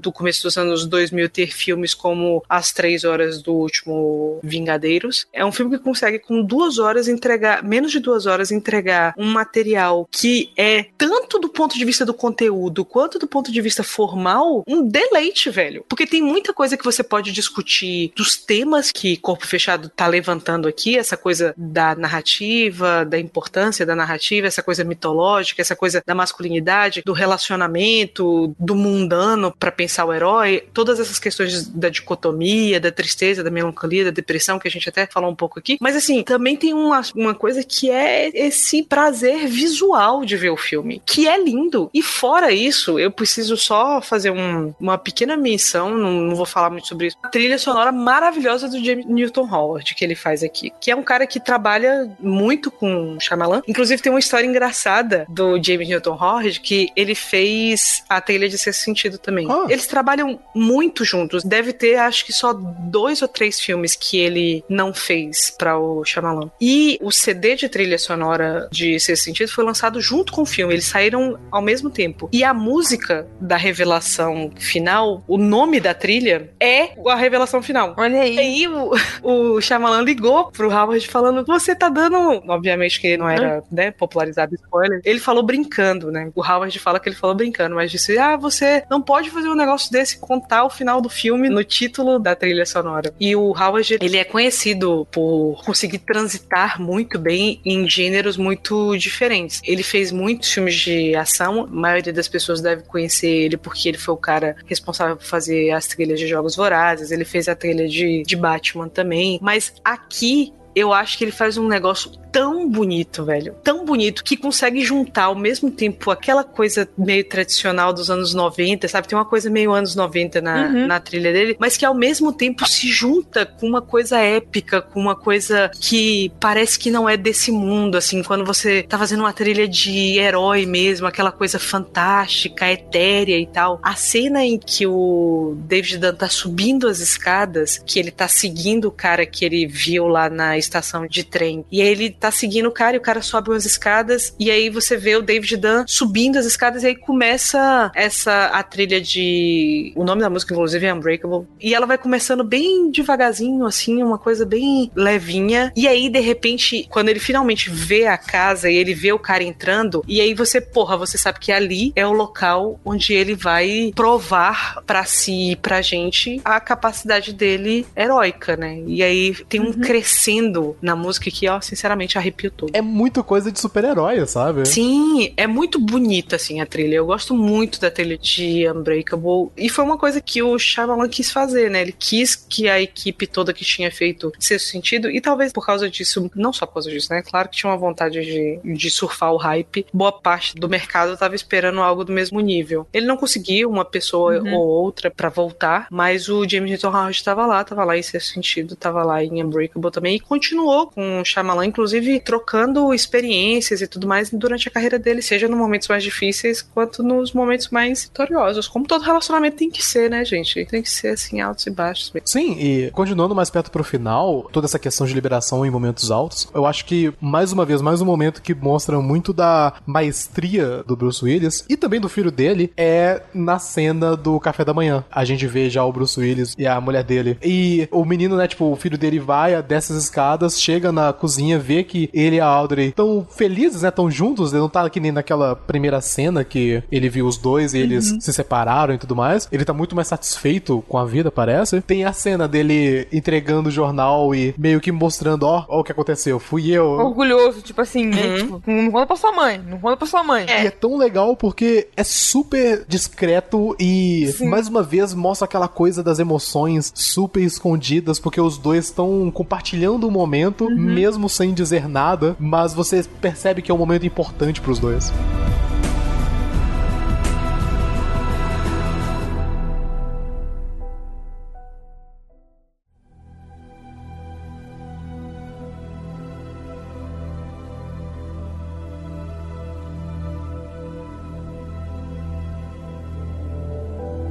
[SPEAKER 1] do começo dos anos 2000 ter filmes como As Três Horas do Último Vingadeiros. É um filme que consegue, com duas horas, entregar, menos de duas horas, entregar um material que é, tanto do ponto de vista do conteúdo quanto do ponto de vista formal, um deleite, velho. Porque tem muita coisa que você pode discutir dos temas que Corpo Fechado tá levantando aqui, essa coisa da narrativa, da importância da narrativa, essa coisa mitológica, essa coisa da masculinidade, do relacionamento, do mundano para pensar o herói, todas essas questões da dicotomia, da tristeza, da melancolia, da depressão, que a gente até falou um pouco aqui. Mas assim, também tem uma, uma coisa que é esse prazer visual de ver o filme, que é lindo. E fora isso, eu preciso só fazer um, uma pequena menção, não, não, vou falar muito sobre isso. A trilha sonora maravilhosa do James Newton Howard que ele faz aqui, que é um cara que trabalha muito com Shyamalan. Inclusive tem uma história engraçada do James Newton Howard que ele fez a trilha de Sexto Sentido também. Oh. Eles trabalham muito juntos. Deve ter, acho que só dois ou três filmes que ele não fez para o Shyamalan. E o CD de trilha sonora de Sexto Sentido foi lançado junto com o filme. Eles saíram ao mesmo tempo. E a música da revelação final, o nome da trilha é a revelação final.
[SPEAKER 3] Olha aí.
[SPEAKER 1] E aí o, o Shyamalan ligou pro Howard falando: Você tá dando. Obviamente que não era, né, popularizado spoiler. Ele falou brincando, né? O Howard fala que ele falou brincando, mas disse: Ah, você não pode fazer um negócio desse, contar o final do filme no título da trilha sonora. E o Howard, ele é conhecido por conseguir transitar muito bem em gêneros muito diferentes. Ele fez muitos filmes de ação, a maioria das pessoas deve conhecer ele porque ele foi o cara responsável por fazer as trilhas de Jogos Vorazes, ele fez a trilha de, de Batman também. Mas aqui eu acho que ele faz um negócio tão bonito, velho. Tão bonito que consegue juntar ao mesmo tempo aquela coisa meio tradicional dos anos 90, sabe? Tem uma coisa meio anos 90 na, uhum. na trilha dele, mas que ao mesmo tempo se junta com uma coisa épica, com uma coisa que parece que não é desse mundo, assim, quando você tá fazendo uma trilha de herói mesmo, aquela coisa fantástica, etérea e tal. A cena em que o David Dunn tá subindo as escadas, que ele tá seguindo o cara que ele viu lá na estação de trem, e aí ele tá seguindo o cara e o cara sobe umas escadas e aí você vê o David Dunn subindo as escadas e aí começa essa a trilha de o nome da música inclusive é Unbreakable e ela vai começando bem devagarzinho assim, uma coisa bem levinha e aí de repente quando ele finalmente vê a casa e ele vê o cara entrando e aí você, porra, você sabe que ali é o local onde ele vai provar para si e pra gente a capacidade dele heróica, né? E aí tem um uhum. crescendo na música que, ó, sinceramente arrepio todo.
[SPEAKER 2] É muito coisa de super-herói, sabe?
[SPEAKER 1] Sim, é muito bonita, assim, a trilha. Eu gosto muito da trilha de Unbreakable. E foi uma coisa que o Shyamalan quis fazer, né? Ele quis que a equipe toda que tinha feito sexto sentido, e talvez por causa disso, não só por causa disso, né? Claro que tinha uma vontade de, de surfar o hype. Boa parte do mercado tava esperando algo do mesmo nível. Ele não conseguiu uma pessoa uhum. ou outra para voltar, mas o James Newton Howard estava lá, tava lá em sexto sentido, tava lá em Unbreakable também, e continuou com o Shyamalan, inclusive trocando experiências e tudo mais durante a carreira dele, seja nos momentos mais difíceis quanto nos momentos mais vitoriosos. Como todo relacionamento tem que ser, né, gente? Tem que ser assim, altos e baixos.
[SPEAKER 2] Sim, e continuando mais perto pro final, toda essa questão de liberação em momentos altos, eu acho que, mais uma vez, mais um momento que mostra muito da maestria do Bruce Willis e também do filho dele é na cena do café da manhã. A gente vê já o Bruce Willis e a mulher dele. E o menino, né, tipo, o filho dele vai, desce as escadas, chega na cozinha, vê que ele e a Audrey tão felizes, né? Tão juntos. Ele não tá que nem naquela primeira cena que ele viu os dois e eles uhum. se separaram e tudo mais. Ele tá muito mais satisfeito com a vida, parece. Tem a cena dele entregando o jornal e meio que mostrando, ó, ó o que aconteceu, fui eu.
[SPEAKER 3] Orgulhoso, tipo assim, né? uhum. tipo, não conta pra sua mãe, não conta pra sua mãe.
[SPEAKER 2] É. E é tão legal porque é super discreto e, Sim. mais uma vez, mostra aquela coisa das emoções super escondidas, porque os dois estão compartilhando o momento, uhum. mesmo sem dizer dizer nada, mas você percebe que é um momento importante para os dois.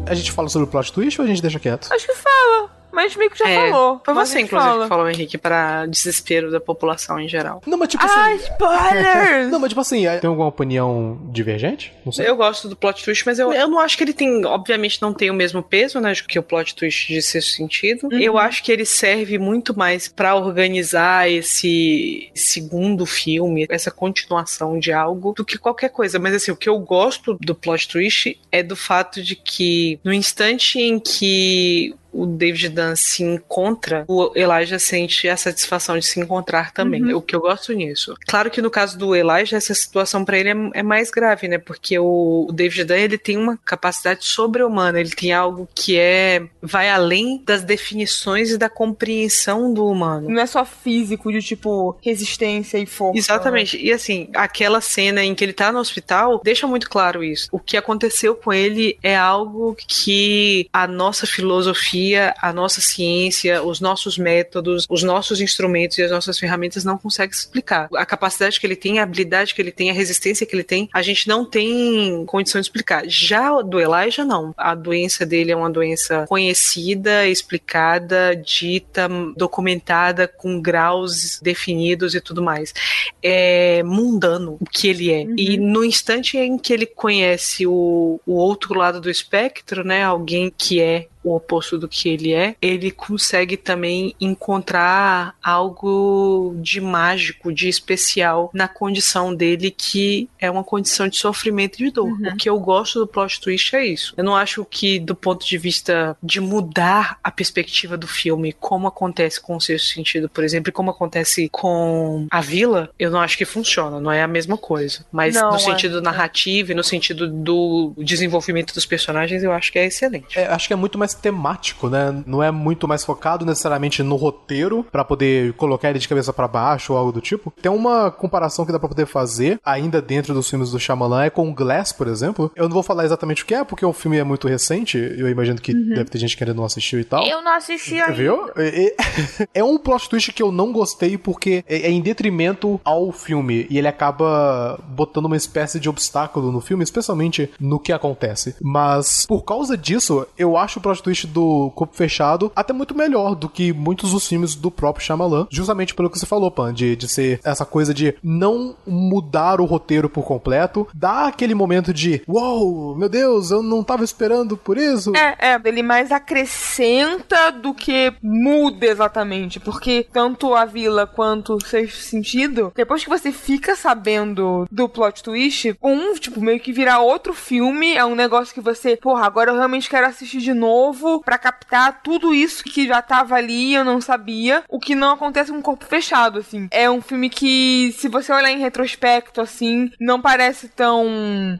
[SPEAKER 2] A gente fala sobre o plot twist ou a gente deixa quieto?
[SPEAKER 3] Acho que fala. Mas meio que já é, falou.
[SPEAKER 1] Foi você, inclusive, fala. que falou, Henrique, para desespero da população em geral.
[SPEAKER 2] Não, mas tipo assim.
[SPEAKER 3] Ah, spoilers!
[SPEAKER 2] não, mas tipo assim, tem alguma opinião divergente?
[SPEAKER 1] Não sei. Eu gosto do plot twist, mas eu, eu não acho que ele tem. Obviamente, não tem o mesmo peso, né? Que o plot twist de sexto sentido. Uhum. Eu acho que ele serve muito mais para organizar esse segundo filme, essa continuação de algo, do que qualquer coisa. Mas assim, o que eu gosto do plot twist é do fato de que no instante em que o David Dunn se encontra, o Elijah sente a satisfação de se encontrar também. Uhum. O que eu gosto nisso. Claro que no caso do Elijah, essa situação para ele é, é, mais grave, né? Porque o, o David Dunn ele tem uma capacidade sobre-humana, ele tem algo que é vai além das definições e da compreensão do humano.
[SPEAKER 3] Não é só físico, de tipo resistência e força.
[SPEAKER 1] Exatamente. E assim, aquela cena em que ele tá no hospital deixa muito claro isso. O que aconteceu com ele é algo que a nossa filosofia a nossa ciência, os nossos métodos, os nossos instrumentos e as nossas ferramentas não conseguem explicar. A capacidade que ele tem, a habilidade que ele tem, a resistência que ele tem, a gente não tem condição de explicar. Já do Elijah, não. A doença dele é uma doença conhecida, explicada, dita, documentada, com graus definidos e tudo mais. É mundano o que ele é. Uhum. E no instante em que ele conhece o, o outro lado do espectro, né, alguém que é o oposto do que ele é, ele consegue também encontrar algo de mágico, de especial na condição dele, que é uma condição de sofrimento e de dor. Uhum. O que eu gosto do plot twist é isso. Eu não acho que, do ponto de vista de mudar a perspectiva do filme, como acontece com o sexto sentido, por exemplo, e como acontece com a vila, eu não acho que funciona, não é a mesma coisa. Mas não, no sentido é. narrativo e no sentido do desenvolvimento dos personagens, eu acho que é excelente.
[SPEAKER 2] É, acho que é muito mais mais temático, né? Não é muito mais focado necessariamente no roteiro para poder colocar ele de cabeça para baixo ou algo do tipo. Tem uma comparação que dá para poder fazer ainda dentro dos filmes do Shyamalan é com Glass, por exemplo. Eu não vou falar exatamente o que é, porque o filme é muito recente. Eu imagino que uhum. deve ter gente que ainda não assistiu e tal.
[SPEAKER 3] Eu não assisti ainda.
[SPEAKER 2] Viu? É um plot twist que eu não gostei porque é em detrimento ao filme e ele acaba botando uma espécie de obstáculo no filme, especialmente no que acontece. Mas por causa disso, eu acho o plot twist do Corpo Fechado até muito melhor do que muitos dos filmes do próprio Shyamalan, justamente pelo que você falou, Pan, de, de ser essa coisa de não mudar o roteiro por completo, dá aquele momento de uou, meu Deus, eu não tava esperando por isso.
[SPEAKER 3] É, é, ele mais acrescenta do que muda exatamente, porque tanto a Vila quanto o Sexto Sentido, depois que você fica sabendo do plot twist, um, tipo, meio que virar outro filme, é um negócio que você, porra, agora eu realmente quero assistir de novo novo para captar tudo isso que já tava ali e eu não sabia, o que não acontece com o corpo fechado, assim. É um filme que, se você olhar em retrospecto, assim, não parece tão.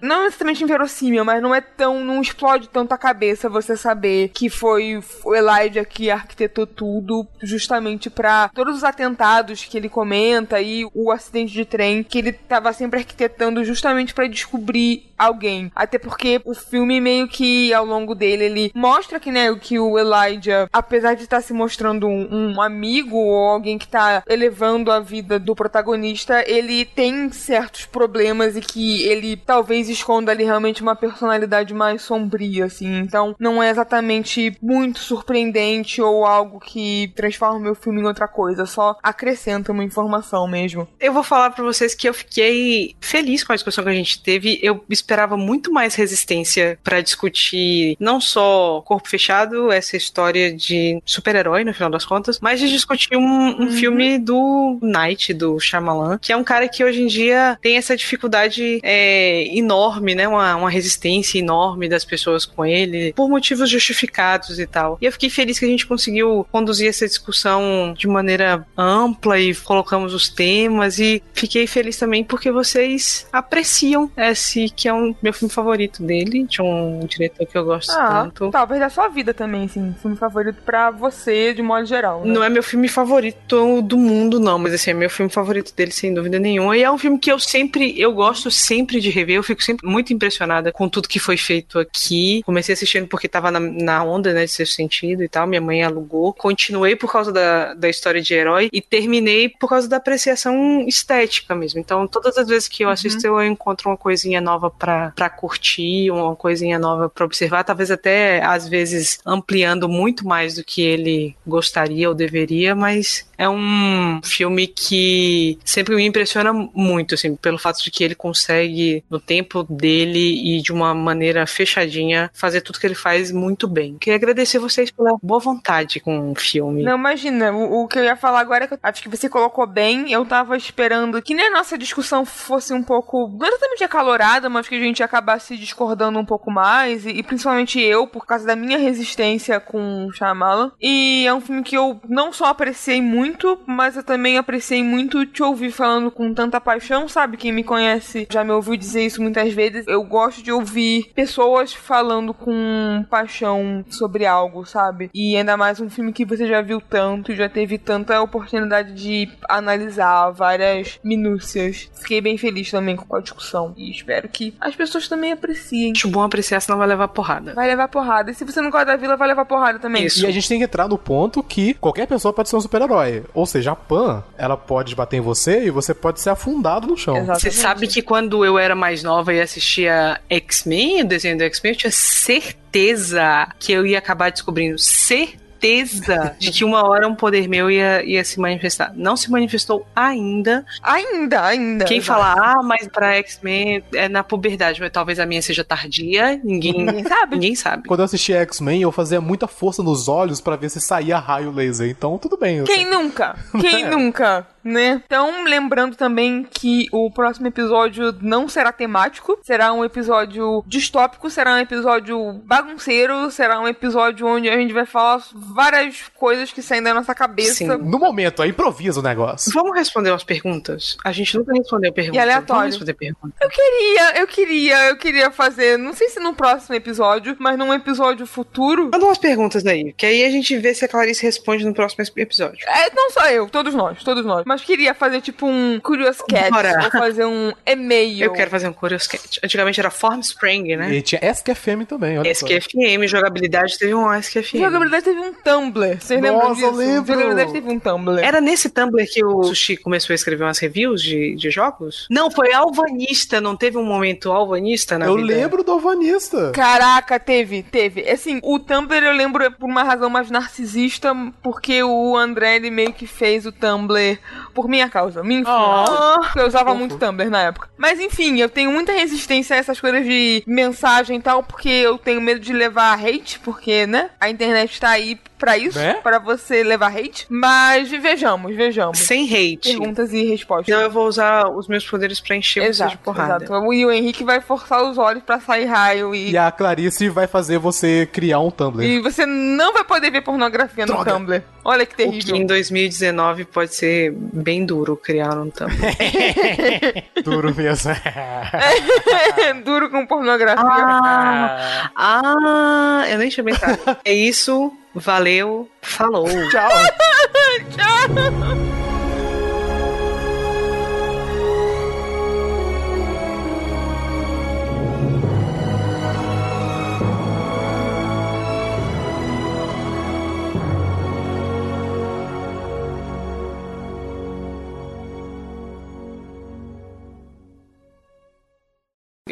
[SPEAKER 3] Não necessariamente inverossímil, mas não é tão. não explode tanto a cabeça você saber que foi o Elijah que arquitetou tudo justamente para todos os atentados que ele comenta e o acidente de trem que ele tava sempre arquitetando justamente para descobrir alguém. Até porque o filme meio que ao longo dele ele mostra que, né, que o Elijah, apesar de estar se mostrando um, um amigo ou alguém que está elevando a vida do protagonista, ele tem certos problemas e que ele talvez esconda ali realmente uma personalidade mais sombria, assim. Então, não é exatamente muito surpreendente ou algo que transforma o meu filme em outra coisa, só acrescenta uma informação mesmo.
[SPEAKER 1] Eu vou falar para vocês que eu fiquei feliz com a discussão que a gente teve. Eu esperava muito mais resistência para discutir não só corpo fechado, essa história de super-herói, no final das contas, mas de discutir um, um uhum. filme do Night, do Shyamalan, que é um cara que hoje em dia tem essa dificuldade é, enorme, né? Uma, uma resistência enorme das pessoas com ele, por motivos justificados e tal. E eu fiquei feliz que a gente conseguiu conduzir essa discussão de maneira ampla e colocamos os temas e fiquei feliz também porque vocês apreciam esse que é um meu filme favorito dele, de um diretor que eu gosto ah, tanto.
[SPEAKER 3] Talvez é só sua vida também, assim, filme favorito para você, de modo geral.
[SPEAKER 1] Né? Não é meu filme favorito do mundo, não, mas assim, é meu filme favorito dele, sem dúvida nenhuma. E é um filme que eu sempre, eu gosto sempre de rever, eu fico sempre muito impressionada com tudo que foi feito aqui. Comecei assistindo porque tava na, na onda, né, de ser sentido e tal, minha mãe alugou. Continuei por causa da, da história de herói e terminei por causa da apreciação estética mesmo. Então, todas as vezes que eu uhum. assisto, uhum. eu encontro uma coisinha nova para curtir, uma coisinha nova para observar, talvez até às vezes ampliando muito mais do que ele gostaria ou deveria, mas é um filme que sempre me impressiona muito, assim, pelo fato de que ele consegue, no tempo dele e de uma maneira fechadinha, fazer tudo que ele faz muito bem. Queria agradecer vocês pela boa vontade com o filme.
[SPEAKER 3] Não, imagina, o, o que eu ia falar agora é que eu acho que você colocou bem, eu tava esperando que nem a nossa discussão fosse um pouco, não exatamente acalorada, mas que a gente acabasse discordando um pouco mais, e, e principalmente eu, por causa da minha resistência com Shyamalan. E é um filme que eu não só apreciei muito, mas eu também apreciei muito te ouvir falando com tanta paixão, sabe? Quem me conhece já me ouviu dizer isso muitas vezes. Eu gosto de ouvir pessoas falando com paixão sobre algo, sabe? E ainda mais um filme que você já viu tanto já teve tanta oportunidade de analisar várias minúcias. Fiquei bem feliz também com a discussão e espero que as pessoas também apreciem.
[SPEAKER 1] Acho bom apreciar, senão vai levar porrada.
[SPEAKER 3] Vai levar porrada. E se você não gosta da vila, vai levar porrada também.
[SPEAKER 2] Isso. E a gente tem que entrar no ponto que qualquer pessoa pode ser um super-herói. Ou seja, a Pan, ela pode bater em você e você pode ser afundado no chão.
[SPEAKER 1] Exatamente. Você sabe que quando eu era mais nova e assistia X-Men, o desenho do X-Men, eu tinha certeza que eu ia acabar descobrindo certeza certeza de que uma hora um poder meu ia, ia se manifestar. Não se manifestou ainda.
[SPEAKER 3] Ainda, ainda.
[SPEAKER 1] Quem fala, ah, mas pra X-Men é na puberdade, mas talvez a minha seja tardia, ninguém, ninguém sabe. Ninguém sabe.
[SPEAKER 2] Quando eu assistia X-Men, eu fazia muita força nos olhos para ver se saía raio laser. Então, tudo bem.
[SPEAKER 3] Quem nunca? Quem é. nunca? Né? Então, lembrando também que o próximo episódio não será temático, será um episódio distópico, será um episódio bagunceiro, será um episódio onde a gente vai falar várias coisas que saem da nossa cabeça. Sim.
[SPEAKER 2] No momento, aí improvisa o negócio.
[SPEAKER 1] Vamos responder umas perguntas? A gente nunca respondeu perguntas.
[SPEAKER 3] E aleatório. Vamos responder perguntas. Eu queria, eu queria, eu queria fazer, não sei se no próximo episódio, mas num episódio futuro.
[SPEAKER 1] Manda umas perguntas aí, que aí a gente vê se a Clarice responde no próximo episódio.
[SPEAKER 3] É, não só eu, todos nós, todos nós mas queria fazer tipo um Curious Cat Bora. ou fazer um e-mail.
[SPEAKER 1] Eu quero fazer um Curious Cat. Antigamente era Formspring, né?
[SPEAKER 2] E tinha SQFM também, olha
[SPEAKER 1] SQFM, jogabilidade teve um SQFM.
[SPEAKER 3] Jogabilidade teve um Tumblr. Vocês lembram disso?
[SPEAKER 2] lembro.
[SPEAKER 3] Jogabilidade teve um Tumblr.
[SPEAKER 1] Era nesse Tumblr que o Sushi começou a escrever umas reviews de, de jogos? Não, foi Alvanista, não teve um momento Alvanista na
[SPEAKER 2] Eu
[SPEAKER 1] vida?
[SPEAKER 2] lembro do Alvanista.
[SPEAKER 3] Caraca, teve, teve. Assim, o Tumblr eu lembro por uma razão mais narcisista, porque o André ele meio que fez o Tumblr por minha causa, minha influência. Oh. Eu usava muito Tumblr na época. Mas enfim, eu tenho muita resistência a essas coisas de mensagem e tal, porque eu tenho medo de levar hate, porque, né? A internet tá aí para isso, né? para você levar hate. Mas vejamos, vejamos.
[SPEAKER 1] Sem hate.
[SPEAKER 3] Perguntas e respostas.
[SPEAKER 1] Então eu vou usar os meus poderes pra encher exato, você de porrada. Exato.
[SPEAKER 3] E o Henrique vai forçar os olhos para sair raio e...
[SPEAKER 2] E a Clarice vai fazer você criar um Tumblr.
[SPEAKER 3] E você não vai poder ver pornografia Droga. no Tumblr. Olha que terrível.
[SPEAKER 1] O que em 2019 pode ser bem duro criar um Tumblr.
[SPEAKER 2] duro mesmo.
[SPEAKER 3] duro com pornografia.
[SPEAKER 1] Ah, ah eu nem tinha pensado. É isso Valeu, falou.
[SPEAKER 2] Tchau.
[SPEAKER 3] Tchau.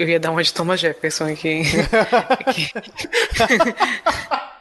[SPEAKER 1] Eu ia dar uma de Thomas Jefferson aqui. aqui.